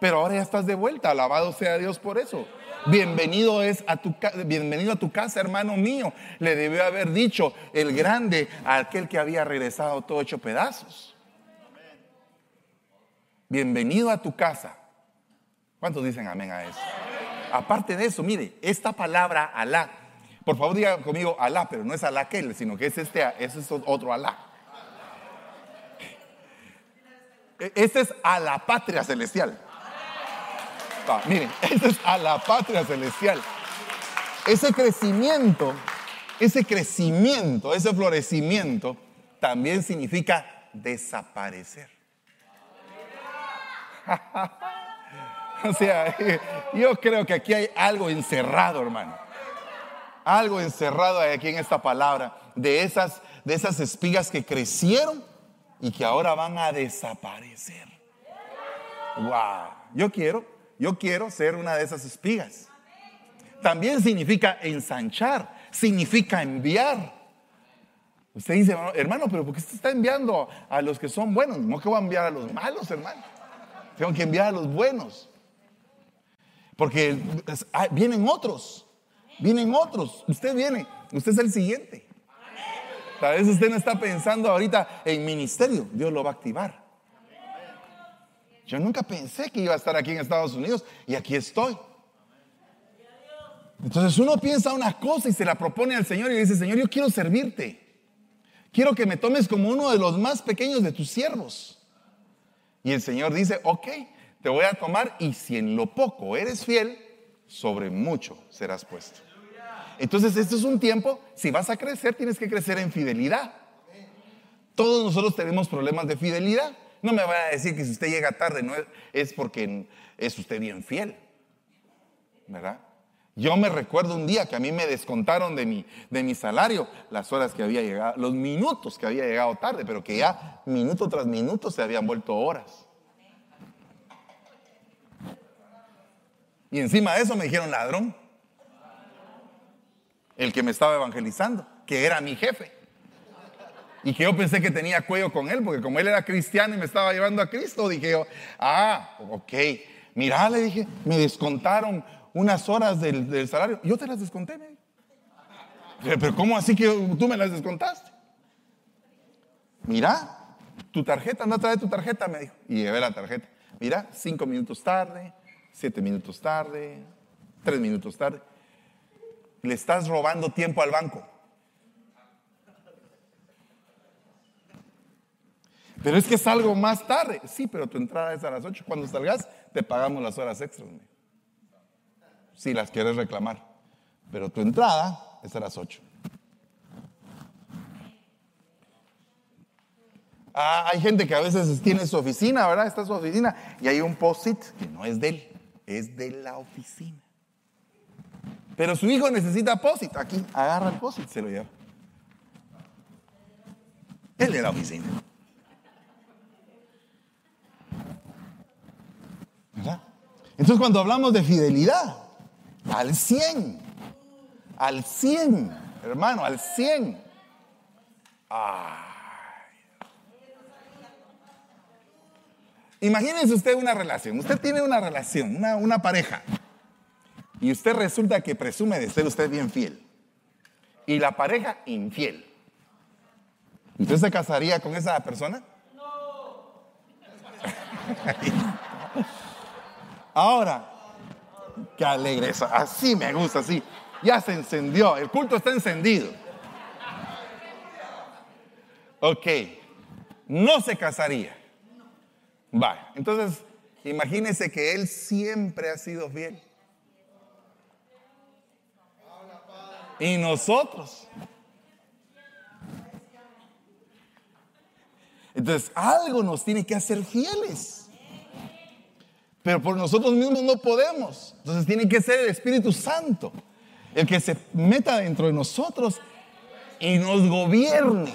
pero ahora ya estás de vuelta. Alabado sea Dios por eso. Bienvenido es a tu bienvenido a tu casa, hermano mío. Le debió haber dicho el grande a aquel que había regresado todo hecho pedazos. Bienvenido a tu casa. ¿Cuántos dicen amén a eso? Aparte de eso, mire, esta palabra Alá, por favor diga conmigo Alá, pero no es Alá aquel, sino que es este, es otro Alá. Este es a la patria celestial. miren, este es a la patria celestial. Ese crecimiento, ese crecimiento, ese florecimiento también significa desaparecer. o sea, yo creo que aquí hay algo encerrado, hermano. Algo encerrado aquí en esta palabra de esas, de esas espigas que crecieron y que ahora van a desaparecer. Wow, yo quiero, yo quiero ser una de esas espigas. También significa ensanchar, significa enviar. Usted dice, hermano, pero ¿por qué usted está enviando a los que son buenos? No que voy a enviar a los malos, hermano. Tengo que enviar a los buenos. Porque ah, vienen otros. Vienen otros. Usted viene. Usted es el siguiente. Tal vez usted no está pensando ahorita en ministerio. Dios lo va a activar. Yo nunca pensé que iba a estar aquí en Estados Unidos y aquí estoy. Entonces uno piensa una cosa y se la propone al Señor y dice, Señor, yo quiero servirte. Quiero que me tomes como uno de los más pequeños de tus siervos. Y el Señor dice, ok, te voy a tomar y si en lo poco eres fiel, sobre mucho serás puesto. Entonces, este es un tiempo, si vas a crecer, tienes que crecer en fidelidad. Todos nosotros tenemos problemas de fidelidad. No me vaya a decir que si usted llega tarde no es, porque es usted bien fiel. ¿Verdad? Yo me recuerdo un día que a mí me descontaron de mi, de mi salario las horas que había llegado, los minutos que había llegado tarde, pero que ya minuto tras minuto se habían vuelto horas. Y encima de eso me dijeron ladrón el que me estaba evangelizando, que era mi jefe. Y que yo pensé que tenía cuello con él, porque como él era cristiano y me estaba llevando a Cristo, dije yo, ah, ok, mira, le dije, me descontaron unas horas del, salario. Yo te las desconté, me Pero ¿cómo así que tú me las descontaste? mira, tu tarjeta, no trae tu tarjeta, me dijo. Y llevé la tarjeta. Mira, cinco minutos tarde, siete minutos tarde, tres minutos tarde. Le estás robando tiempo al banco. Pero es que salgo más tarde. Sí, pero tu entrada es a las 8. Cuando salgas, te pagamos las horas extras. Si las quieres reclamar. Pero tu entrada es a las 8. Ah, hay gente que a veces tiene su oficina, ¿verdad? Está su oficina y hay un post-it que no es de él, es de la oficina. Pero su hijo necesita post-it. Aquí, agarra el post-it, se lo lleva. El de la oficina. ¿Verdad? Entonces cuando hablamos de fidelidad, al 100, al 100, hermano, al 100. Ah. Imagínense usted una relación. Usted tiene una relación, una, una pareja. Y usted resulta que presume de ser usted bien fiel. Y la pareja infiel. ¿Usted se casaría con esa persona? No. Ahora, qué alegre eso. Así me gusta, así. Ya se encendió. El culto está encendido. Ok. No se casaría. Va, entonces imagínese que él siempre ha sido fiel. Y nosotros. Entonces, algo nos tiene que hacer fieles. Pero por nosotros mismos no podemos. Entonces tiene que ser el Espíritu Santo el que se meta dentro de nosotros y nos gobierne.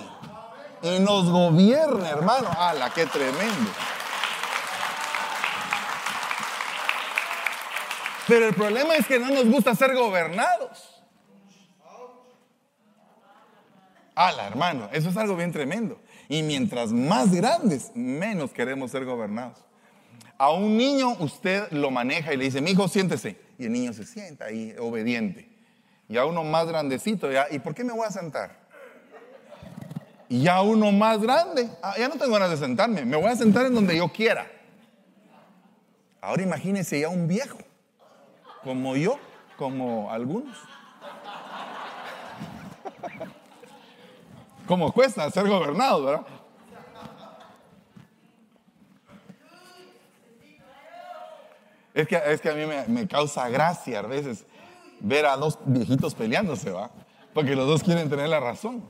Y nos gobierne, hermano. ¡Hala, qué tremendo! Pero el problema es que no nos gusta ser gobernados. Ala, hermano, eso es algo bien tremendo. Y mientras más grandes, menos queremos ser gobernados. A un niño usted lo maneja y le dice, mi hijo, siéntese. Y el niño se sienta ahí, obediente. Y a uno más grandecito, ya, ¿y por qué me voy a sentar? Y ya uno más grande, ah, ya no tengo ganas de sentarme, me voy a sentar en donde yo quiera. Ahora imagínese ya un viejo como yo, como algunos. Como cuesta ser gobernado, ¿verdad? Es que, es que a mí me, causa gracia a veces ver a dos viejitos peleándose, ¿va? Porque los dos quieren tener la razón.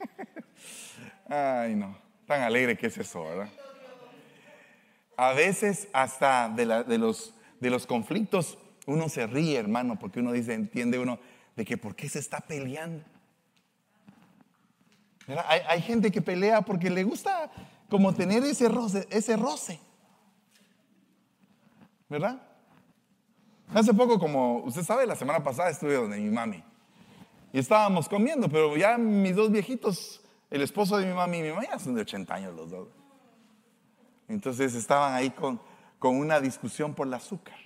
Ay, no, tan alegre que es eso, ¿verdad? A veces hasta de, los de los conflictos, uno se ríe, hermano, porque uno dice, entiende uno, de que por qué se está peleando. Hay, gente que pelea porque le gusta como tener ese roce, ese roce. ¿Verdad? Hace poco, como usted sabe, la semana pasada estuve donde mi mami. Y estábamos comiendo, pero ya mis dos viejitos, el esposo de mi mami y mi mamá, ya son de 80 años los dos. Entonces estaban ahí con, con una discusión por el azúcar.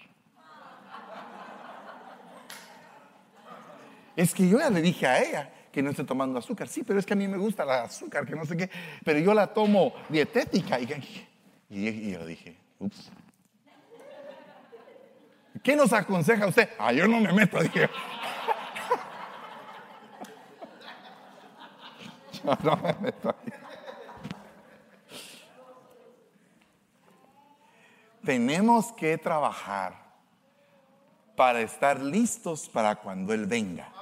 Es que yo ya le dije a ella que no esté tomando azúcar. Sí, pero es que a mí me gusta el azúcar, que no sé qué. Pero yo la tomo dietética. Y, y yo dije, ups. ¿Qué nos aconseja usted? Ah, yo no me meto, dije. Yo no me meto. tenemos que trabajar para estar listos para cuando Él venga.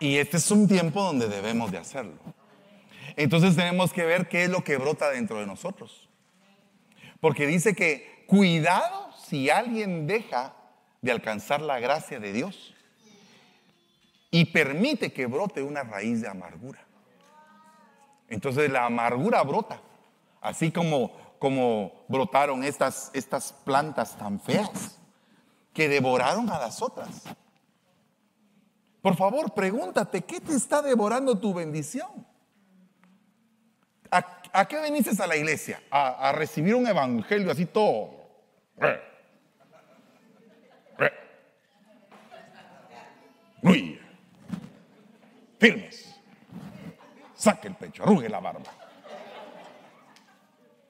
Y este es un tiempo donde debemos de hacerlo. Entonces tenemos que ver qué es lo que brota dentro de nosotros. Porque dice que cuidado si alguien deja de alcanzar la gracia de Dios y permite que brote una raíz de amargura. Entonces la amargura brota, así como como brotaron estas, estas plantas tan feas que devoraron a las otras. Por favor, pregúntate, ¿qué te está devorando tu bendición? ¿A, qué veniste a la iglesia? A, recibir un evangelio así todo. Muy firmes. Saque el pecho, arrugue la barba.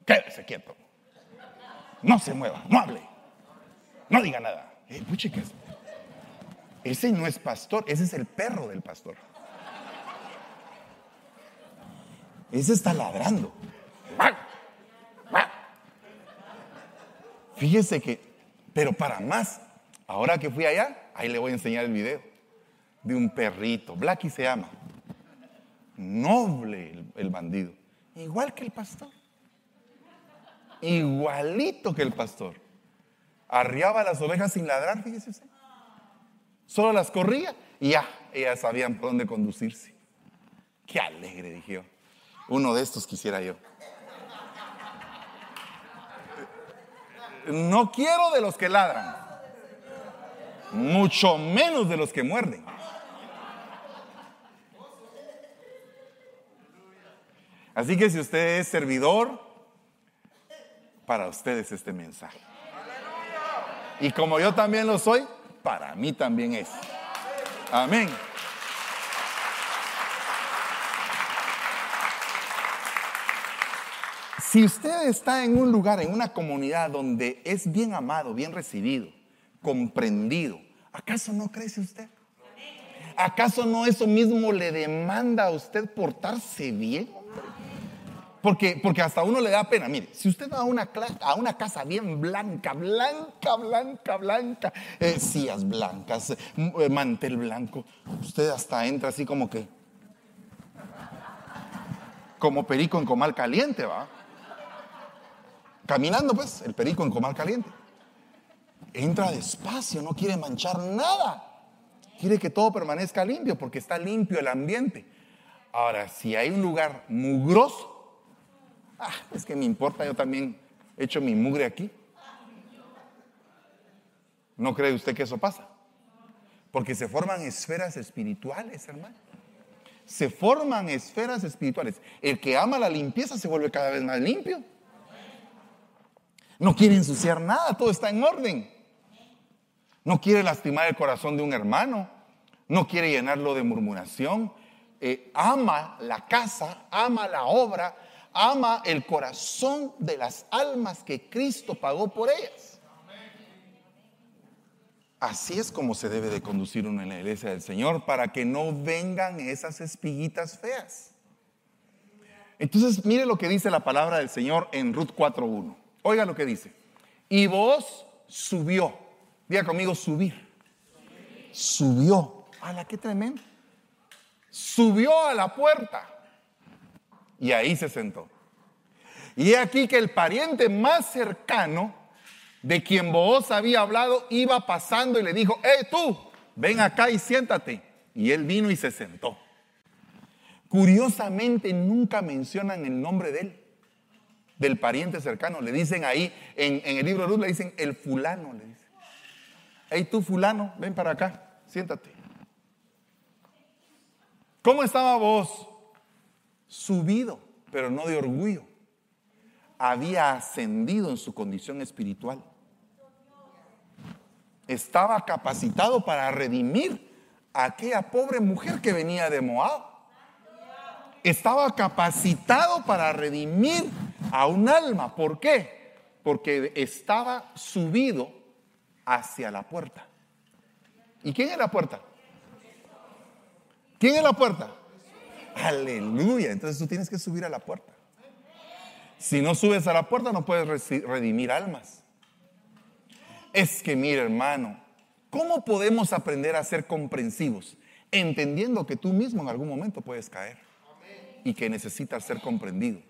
Quédese quieto. No se mueva, no hable. No diga nada. Eh, ese no es pastor, ese es el perro del pastor. Ese está ladrando. Fíjese que, pero para más, ahora que fui allá, ahí le voy a enseñar el video de un perrito. Blacky se llama. Noble el, bandido. Igual que el pastor. Igualito que el pastor. Arriaba las ovejas sin ladrar, fíjese usted. Solo las corría y ya, ellas sabían por dónde conducirse. Qué alegre, dije yo. Uno de estos quisiera yo. No quiero de los que ladran, mucho menos de los que muerden. Así que si usted es servidor, para ustedes este mensaje. Y como yo también lo soy, para mí también es. Amén. Si usted está en un lugar, en una comunidad donde es bien amado, bien recibido, comprendido, ¿acaso no crece usted? ¿Acaso no eso mismo le demanda a usted portarse bien? Porque, porque hasta uno le da pena. Mire, si usted va a una, a una casa bien blanca, blanca, blanca, blanca, eh, sillas blancas, eh, mantel blanco, usted hasta entra así como que, como perico en comal caliente, ¿va? Caminando, pues, el perico en comal caliente. Entra despacio, no quiere manchar nada. Quiere que todo permanezca limpio porque está limpio el ambiente. Ahora, si hay un lugar mugroso, ah, es que me importa, yo también he hecho mi mugre aquí. ¿No cree usted que eso pasa? Porque se forman esferas espirituales, hermano. Se forman esferas espirituales. El que ama la limpieza se vuelve cada vez más limpio. No quiere ensuciar nada, todo está en orden. No quiere lastimar el corazón de un hermano. No quiere llenarlo de murmuración. Eh, ama la casa, ama la obra, ama el corazón de las almas que Cristo pagó por ellas. Así es como se debe de conducir uno en la iglesia del Señor para que no vengan esas espiguitas feas. Entonces, mire lo que dice la palabra del Señor en Ruth 4.1. Oiga lo que dice. Y vos subió. Diga conmigo, subir. Subió. La que tremendo. Subió a la puerta. Y ahí se sentó. Y aquí que el pariente más cercano de quien vos había hablado iba pasando y le dijo, ¡Eh tú! Ven acá y siéntate. Y él vino y se sentó. Curiosamente nunca mencionan el nombre de él del pariente cercano. Le dicen ahí, en, el libro de Ruth le dicen el fulano, le dicen. Hey tú fulano, ven para acá, siéntate. ¿Cómo estaba vos? Subido, pero no de orgullo. Había ascendido en su condición espiritual. Estaba capacitado para redimir a aquella pobre mujer que venía de Moab. Estaba capacitado para redimir a un alma. ¿Por qué? Porque estaba subido hacia la puerta. ¿Y quién es la puerta? ¿Quién es la puerta? Aleluya. Entonces tú tienes que subir a la puerta. Si no subes a la puerta no puedes redimir almas. Es que mira hermano, ¿cómo podemos aprender a ser comprensivos? Entendiendo que tú mismo en algún momento puedes caer y que necesitas ser comprendido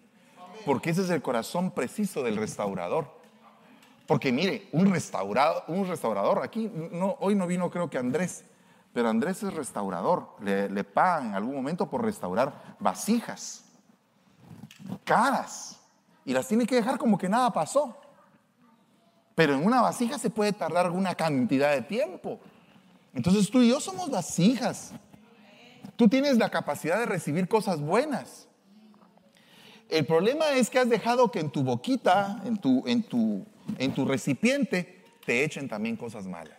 porque ese es el corazón preciso del restaurador. Porque mire, un, restaurado, un restaurador, aquí no, hoy no vino creo que Andrés, pero Andrés es restaurador, le, le pagan en algún momento por restaurar vasijas, caras, y las tiene que dejar como que nada pasó. Pero en una vasija se puede tardar una cantidad de tiempo. Entonces tú y yo somos vasijas. Tú tienes la capacidad de recibir cosas buenas. El problema es que has dejado que en tu boquita, en tu, en tu, en tu recipiente, te echen también cosas malas.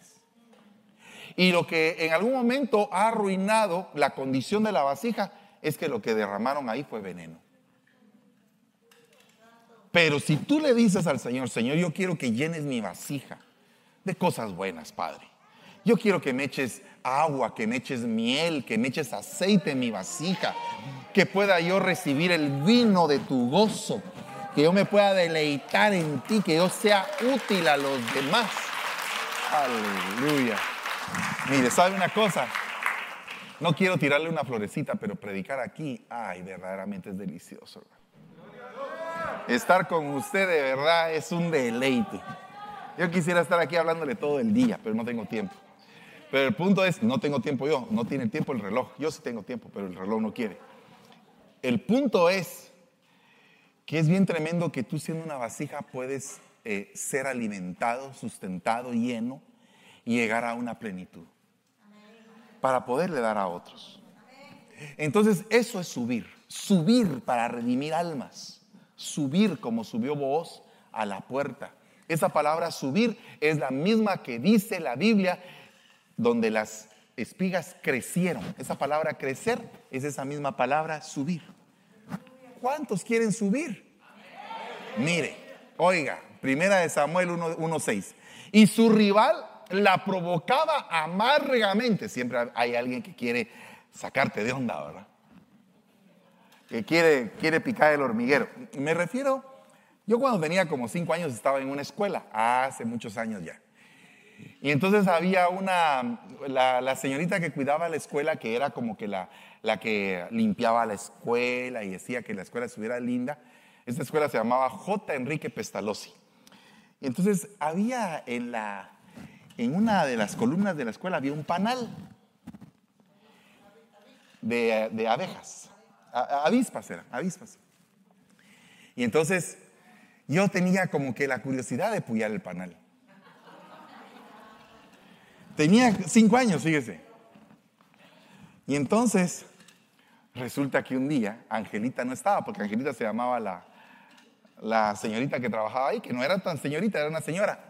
Y lo que en algún momento ha arruinado la condición de la vasija es que lo que derramaron ahí fue veneno. Pero si tú le dices al Señor, Señor, yo quiero que llenes mi vasija de cosas buenas, Padre. Yo quiero que me eches agua, que me eches miel, que me eches aceite en mi vasija, que pueda yo recibir el vino de tu gozo, que yo me pueda deleitar en ti, que yo sea útil a los demás. Aleluya. Mire, ¿sabe una cosa? No quiero tirarle una florecita, pero predicar aquí, ay, verdaderamente es delicioso. Estar con usted de verdad es un deleite. Yo quisiera estar aquí hablándole todo el día, pero no tengo tiempo. Pero el punto es, no tengo tiempo yo, no tiene tiempo el reloj. Yo sí tengo tiempo, pero el reloj no quiere. El punto es que es bien tremendo que tú siendo una vasija puedes eh, ser alimentado, sustentado, lleno y llegar a una plenitud para poderle dar a otros. Entonces eso es subir, subir para redimir almas, subir como subió vos a la puerta. Esa palabra subir es la misma que dice la Biblia donde las espigas crecieron. Esa palabra crecer es esa misma palabra subir. ¿Cuántos quieren subir? Mire, oiga, primera de Samuel 1.6. Y su rival la provocaba amargamente. Siempre hay alguien que quiere sacarte de onda, ¿verdad? Que quiere, quiere picar el hormiguero. Me refiero, yo cuando tenía como cinco años estaba en una escuela, hace muchos años ya. Y entonces había una, la, señorita que cuidaba la escuela, que era como que la, la que limpiaba la escuela y decía que la escuela estuviera linda. Esta escuela se llamaba J. Enrique Pestalozzi. Y entonces había en la, en una de las columnas de la escuela había un panal de, abejas, avispas eran, avispas. Y entonces yo tenía como que la curiosidad de puyar el panal. Tenía cinco años, fíjese. Y entonces resulta que un día Angelita no estaba, porque Angelita se llamaba la, la señorita que trabajaba ahí, que no era tan señorita, era una señora.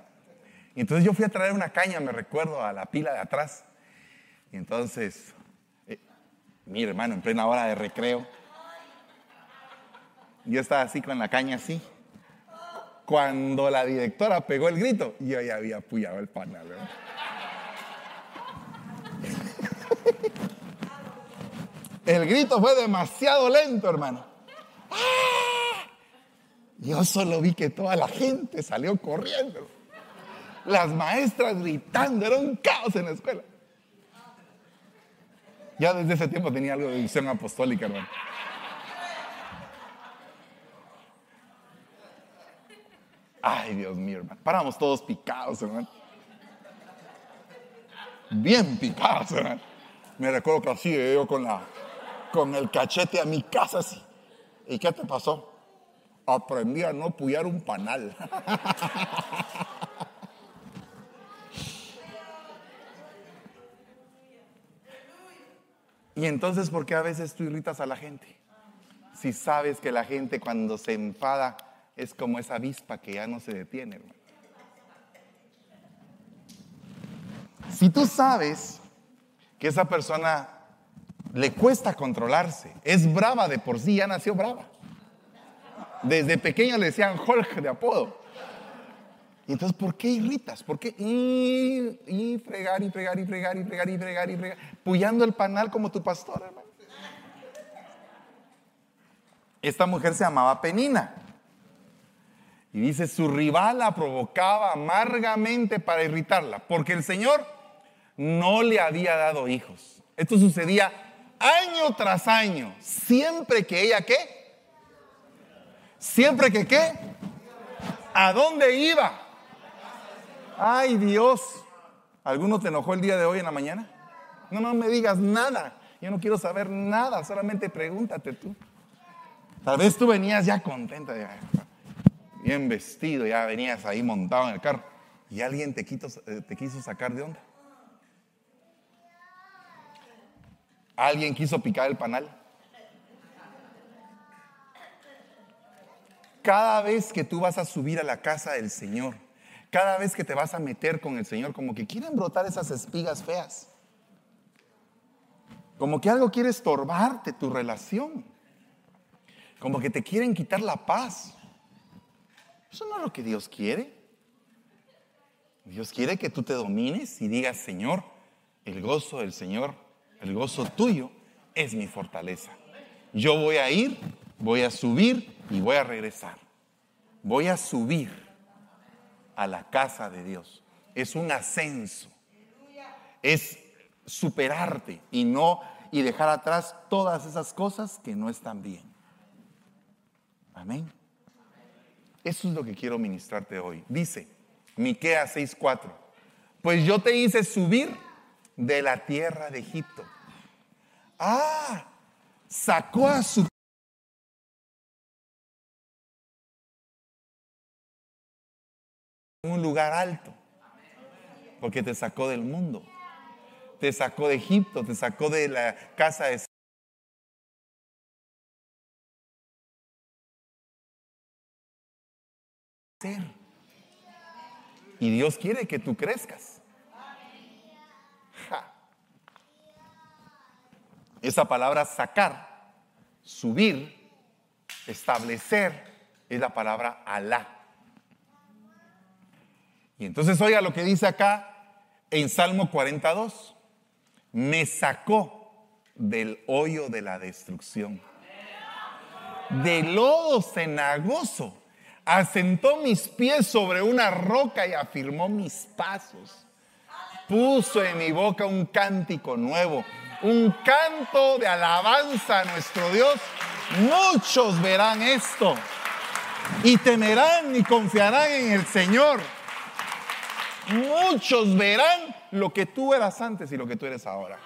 Y entonces yo fui a traer una caña, me recuerdo, a la pila de atrás. Y entonces, eh, mi hermano, en plena hora de recreo, yo estaba así con la caña así. Cuando la directora pegó el grito, yo ya había puyado el panal. El grito fue demasiado lento, hermano. ¡Ah! Yo solo vi que toda la gente salió corriendo las maestras gritando, era un caos en la escuela. Ya desde ese tiempo tenía algo de visión apostólica, hermano. Ay, Dios mío, hermano. Paramos todos picados, hermano. Bien picados, hermano. Me recuerdo que así yo con, la, con el cachete a mi casa así. ¿Y qué te pasó? Aprendí a no puyar un panal. Y entonces, ¿por qué a veces tú irritas a la gente? Si sabes que la gente cuando se enfada es como esa avispa que ya no se detiene. Si tú sabes que esa persona le cuesta controlarse, es brava de por sí, ya nació brava. Desde pequeña le decían Jorge de apodo. Y entonces, ¿por qué irritas? ¿Por qué? Y, fregar y fregar y fregar y fregar y fregar y fregar. Puyando el panal como tu pastor, hermano. Esta mujer se llamaba Penina. Y dice, su rival la provocaba amargamente para irritarla, porque el Señor no le había dado hijos. Esto sucedía año tras año, siempre que ella qué? Siempre que qué? ¿A dónde iba? Ay Dios, ¿alguno te enojó el día de hoy en la mañana? No, no me digas nada. Yo no quiero saber nada, solamente pregúntate tú. Tal vez tú venías ya contenta, bien vestido, ya venías ahí montado en el carro y alguien te, eh, te quiso sacar de onda. Alguien quiso picar el panal. Cada vez que tú vas a subir a la casa del Señor, cada vez que te vas a meter con el Señor, como que quieren brotar esas espigas feas. Como que algo quiere estorbarte tu relación. Como que te quieren quitar la paz. Eso no es lo que Dios quiere. Dios quiere que tú te domines y digas, Señor, el gozo del Señor, el gozo tuyo es mi fortaleza. Yo voy a ir, voy a subir y voy a regresar. Voy a subir a la casa de Dios. Es un ascenso. Es superarte y no y dejar atrás todas esas cosas que no están bien. Amén. Eso es lo que quiero ministrarte hoy. Dice Miqueas 6:4. Pues yo te hice subir de la tierra de Egipto. Ah, sacó a su un lugar alto. Porque te sacó del mundo. Te sacó de Egipto, te sacó de la casa de Y Dios quiere que tú crezcas. Esa palabra sacar, subir, establecer, es la palabra Alá. Y entonces oiga lo que dice acá en Salmo 42. Me sacó del hoyo de la destrucción, del lodo cenagoso asentó mis pies sobre una roca y afirmó mis pasos. Puso en mi boca un cántico nuevo, un canto de alabanza a nuestro Dios. Muchos verán esto y temerán y confiarán en el Señor. Muchos verán lo que tú eras antes y lo que tú eres ahora.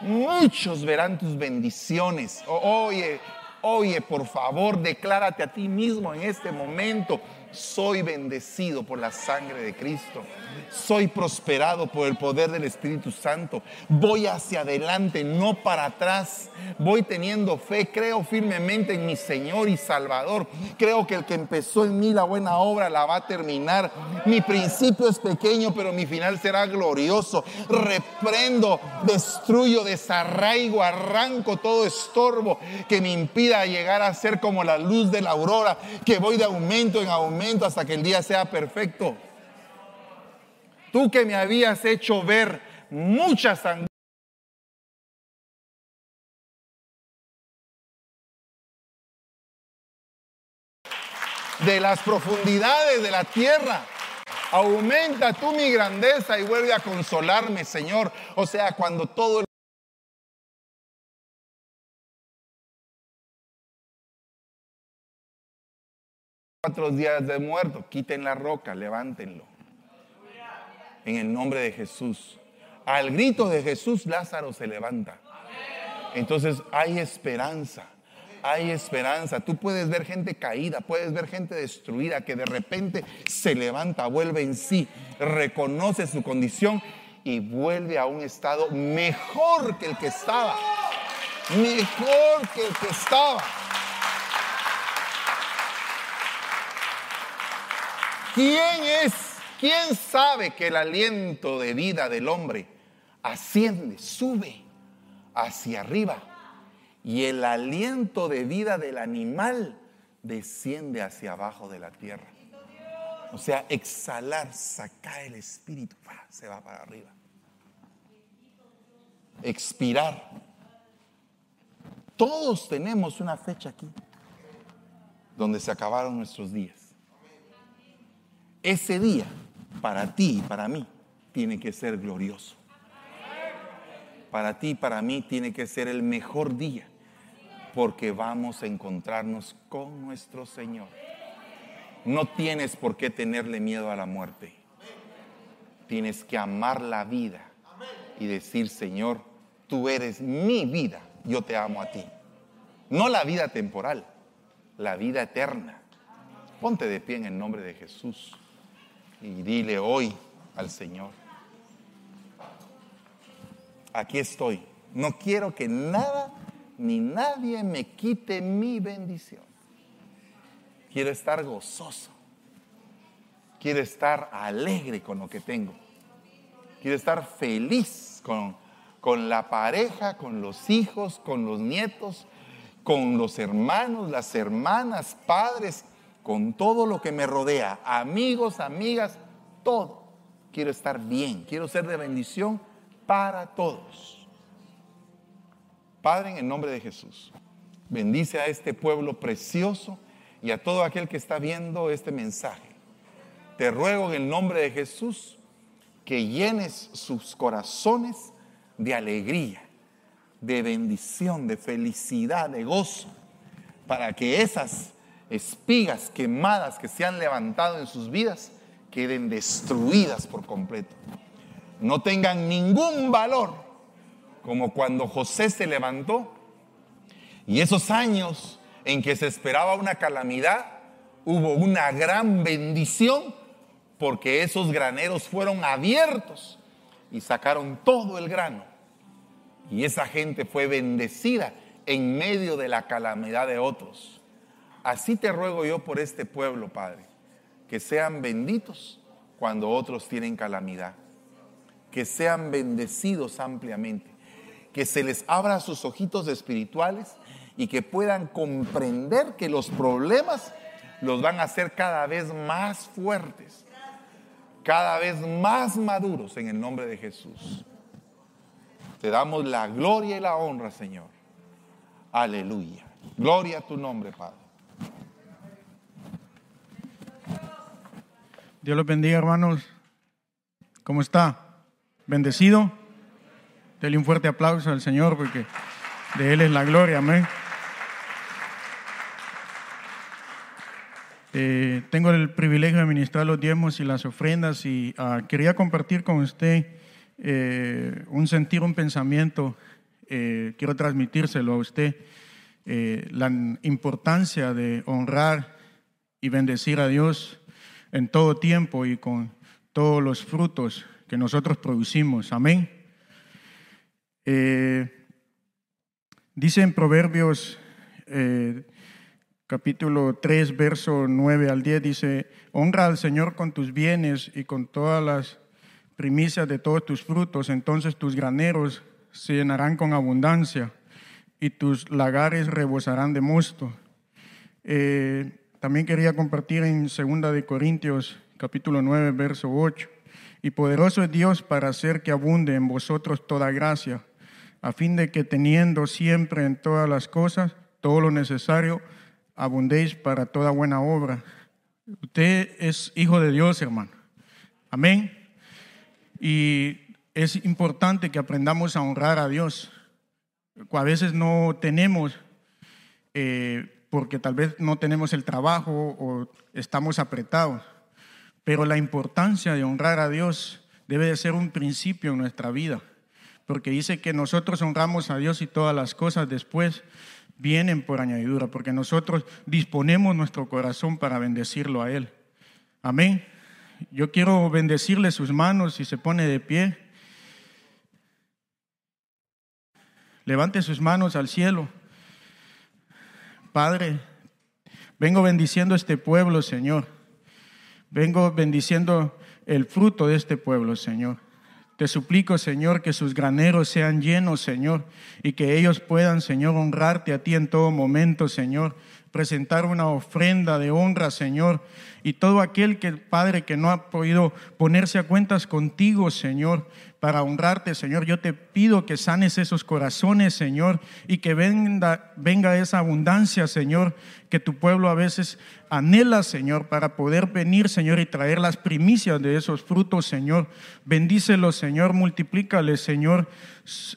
Muchos verán tus bendiciones. Oye, Oye, por favor, declárate a ti mismo en este momento. Soy bendecido por la sangre de Cristo. Soy prosperado por el poder del Espíritu Santo. Voy hacia adelante, no para atrás. Voy teniendo fe. Creo firmemente en mi Señor y Salvador. Creo que el que empezó en mí la buena obra la va a terminar. Mi principio es pequeño, pero mi final será glorioso. Reprendo, destruyo, desarraigo, arranco todo estorbo que me impida llegar a ser como la luz de la aurora, que voy de aumento en aumento hasta que el día sea perfecto. Tú que me habías hecho ver muchas angustias. de las profundidades de la tierra. Aumenta tú mi grandeza y vuelve a consolarme, Señor. O sea, cuando todo el cuatro días de muerto, quiten la roca, levántenlo. En el nombre de Jesús. Al grito de Jesús, Lázaro se levanta. Entonces hay esperanza. Hay esperanza. Tú puedes ver gente caída, puedes ver gente destruida que de repente se levanta, vuelve en sí, reconoce su condición y vuelve a un estado mejor que el que estaba. Mejor que el que estaba. ¿Quién es? ¿Quién sabe que el aliento de vida del hombre asciende, sube hacia arriba? Y el aliento de vida del animal desciende hacia abajo de la tierra. O sea, exhalar, sacar el espíritu, se va para arriba. Expirar. Todos tenemos una fecha aquí, donde se acabaron nuestros días. Ese día, para ti y para mí, tiene que ser glorioso. Para ti y para mí tiene que ser el mejor día, porque vamos a encontrarnos con nuestro Señor. No tienes por qué tenerle miedo a la muerte. Tienes que amar la vida y decir, Señor, tú eres mi vida, yo te amo a ti. No la vida temporal, la vida eterna. Ponte de pie en el nombre de Jesús y dile hoy al Señor, aquí estoy. No quiero que nada ni nadie me quite mi bendición. Quiero estar gozoso. Quiero estar alegre con lo que tengo. Quiero estar feliz con, con la pareja, con los hijos, con los nietos, con los hermanos, las hermanas, padres, con todo lo que me rodea, amigos, amigas, todo. Quiero estar bien, quiero ser de bendición para todos. Padre, en el nombre de Jesús, bendice a este pueblo precioso y a todo aquel que está viendo este mensaje. Te ruego en el nombre de Jesús que llenes sus corazones de alegría, de bendición, de felicidad, de gozo, para que esas espigas quemadas que se han levantado en sus vidas queden destruidas por completo. No tengan ningún valor, como cuando José se levantó y esos años en que se esperaba una calamidad, hubo una gran bendición porque esos graneros fueron abiertos y sacaron todo el grano. Y esa gente fue bendecida en medio de la calamidad de otros. Así te ruego yo por este pueblo, Padre, que sean benditos cuando otros tienen calamidad, que sean bendecidos ampliamente, que se les abra sus ojitos espirituales y que puedan comprender que los problemas los van a hacer cada vez más fuertes, cada vez más maduros en el nombre de Jesús. Te damos la gloria y la honra, Señor. Aleluya. Gloria a tu nombre, Padre. Dios los bendiga, hermanos. ¿Cómo está? ¿Bendecido? Dele un fuerte aplauso al Señor porque de Él es la gloria. Amén. Eh, tengo el privilegio de ministrar los diezmos y las ofrendas y ah, quería compartir con usted eh, un sentir, un pensamiento. Eh, quiero transmitírselo a usted. la importancia de honrar y bendecir a Dios en todo tiempo y con todos los frutos que nosotros producimos. Amén. dice en Proverbios capítulo 3, verso 9 al 10, dice, honra al Señor con tus bienes y con todas las primicias de todos tus frutos, entonces tus graneros se llenarán con abundancia y tus lagares rebosarán de mosto. Eh, también quería compartir en 2 de Corintios capítulo 9, verso 8. Y poderoso es Dios para hacer que abunde en vosotros toda gracia, a fin de que teniendo siempre en todas las cosas todo lo necesario, abundéis para toda buena obra. Usted es hijo de Dios, hermano. Amén. Y es importante que aprendamos a honrar a Dios. A veces no tenemos, eh, porque tal vez no tenemos el trabajo o estamos apretados. Pero la importancia de honrar a Dios debe de ser un principio en nuestra vida. Porque dice que nosotros honramos a Dios y todas las cosas después vienen por añadidura, porque nosotros disponemos nuestro corazón para bendecirlo a Él. Amén. Yo quiero bendecirle sus manos y se pone de pie. Levante sus manos al cielo. Padre, vengo bendiciendo este pueblo, Señor. Vengo bendiciendo el fruto de este pueblo, Señor. Te suplico, Señor, que sus graneros sean llenos, Señor, y que ellos puedan, Señor, honrarte a ti en todo momento, Señor. Presentar una ofrenda de honra, Señor. Y todo aquel que, Padre, que no ha podido ponerse a cuentas contigo, Señor, para honrarte, Señor. Yo te pido que sanes esos corazones, Señor, y que venga, esa abundancia, Señor, que tu pueblo a veces anhela, Señor, para poder venir, Señor, y traer las primicias de esos frutos, Señor. Bendícelos, Señor, multiplícales, Señor,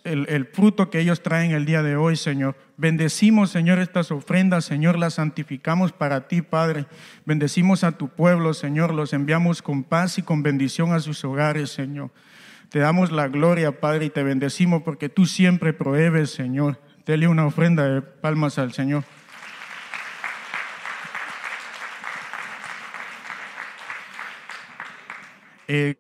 el fruto que ellos traen el día de hoy, Señor. Bendecimos, Señor, estas ofrendas, Señor, las santificamos para ti, Padre. Bendecimos a tu pueblo, Señor, los enviamos con paz y con bendición a sus hogares, Señor. Te damos la gloria, Padre, y te bendecimos porque tú siempre prohíbes, Señor. Dele una ofrenda de palmas al Señor. Eh,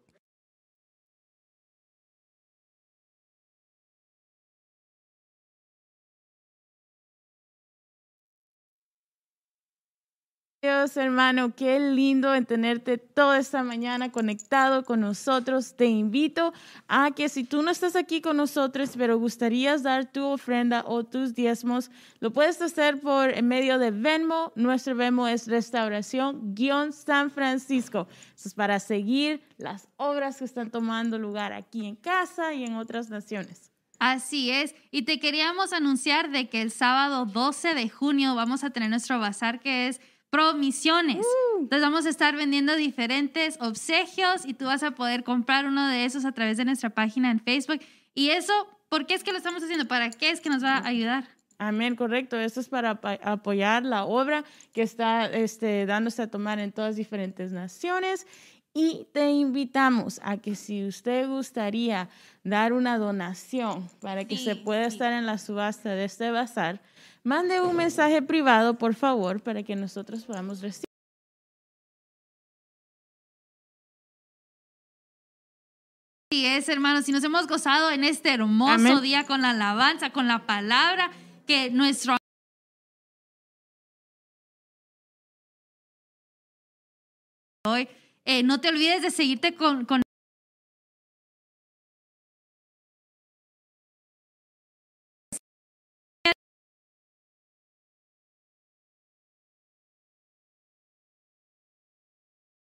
Dios, hermano, qué lindo en tenerte toda esta mañana conectado con nosotros. Te invito a que si tú no estás aquí con nosotros, pero gustarías dar tu ofrenda o tus diezmos, lo puedes hacer por en medio de Venmo. Nuestro Venmo es Restauración-San Francisco. Es para seguir las obras que están tomando lugar aquí en casa y en otras naciones. Así es, y te queríamos anunciar de que el sábado 12 de junio vamos a tener nuestro bazar que es promisiones. Uh. Entonces vamos a estar vendiendo diferentes obsequios y tú vas a poder comprar uno de esos a través de nuestra página en Facebook. Y eso, ¿por qué es que lo estamos haciendo? ¿Para qué es que nos va a ayudar? Amén, correcto. Esto es para apoyar la obra que está este, dándose a tomar en todas diferentes naciones. Y te invitamos a que si usted gustaría dar una donación para que Sí, se pueda sí. estar en la subasta de este bazar, mande un mensaje privado, por favor, para que nosotros podamos recibir. Así es, hermanos, y nos hemos gozado en este hermoso Amén. día con la alabanza, con la palabra que nuestro hoy. Eh, no te olvides de seguirte con, con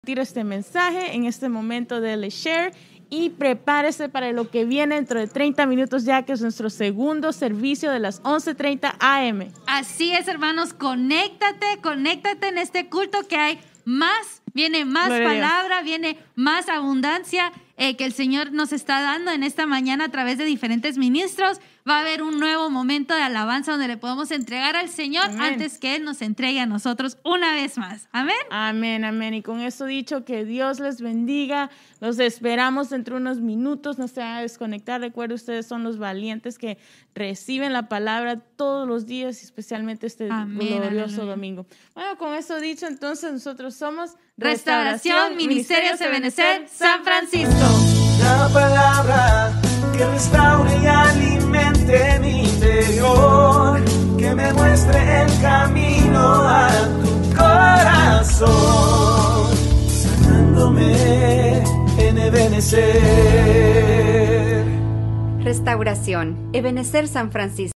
este mensaje en este momento de share y prepárese para lo que viene dentro de 30 minutos ya que es nuestro segundo servicio de las 11:30 AM. Así es, hermanos, conéctate, conéctate en este culto que hay más, viene más Gloria palabra, viene más abundancia eh, que el Señor nos está dando en esta mañana a través de diferentes ministros. Va a haber un nuevo momento de alabanza donde le podemos entregar al Señor Amén. antes que Él nos entregue a nosotros una vez más. Amén. Amén, amén. Y con eso dicho, que Dios les bendiga. Los esperamos dentro de unos minutos. No se van a desconectar. Recuerden, ustedes son los valientes que reciben la palabra todos los días, especialmente este Amén, glorioso domingo. Bueno, con eso dicho, entonces nosotros somos Restauración, Ministerios de Benecer, San Francisco. La palabra que restaure y alimente mi interior, que me muestre el camino a tu corazón, sanándome en Ebenecer. Restauración. Ebenecer San Francisco.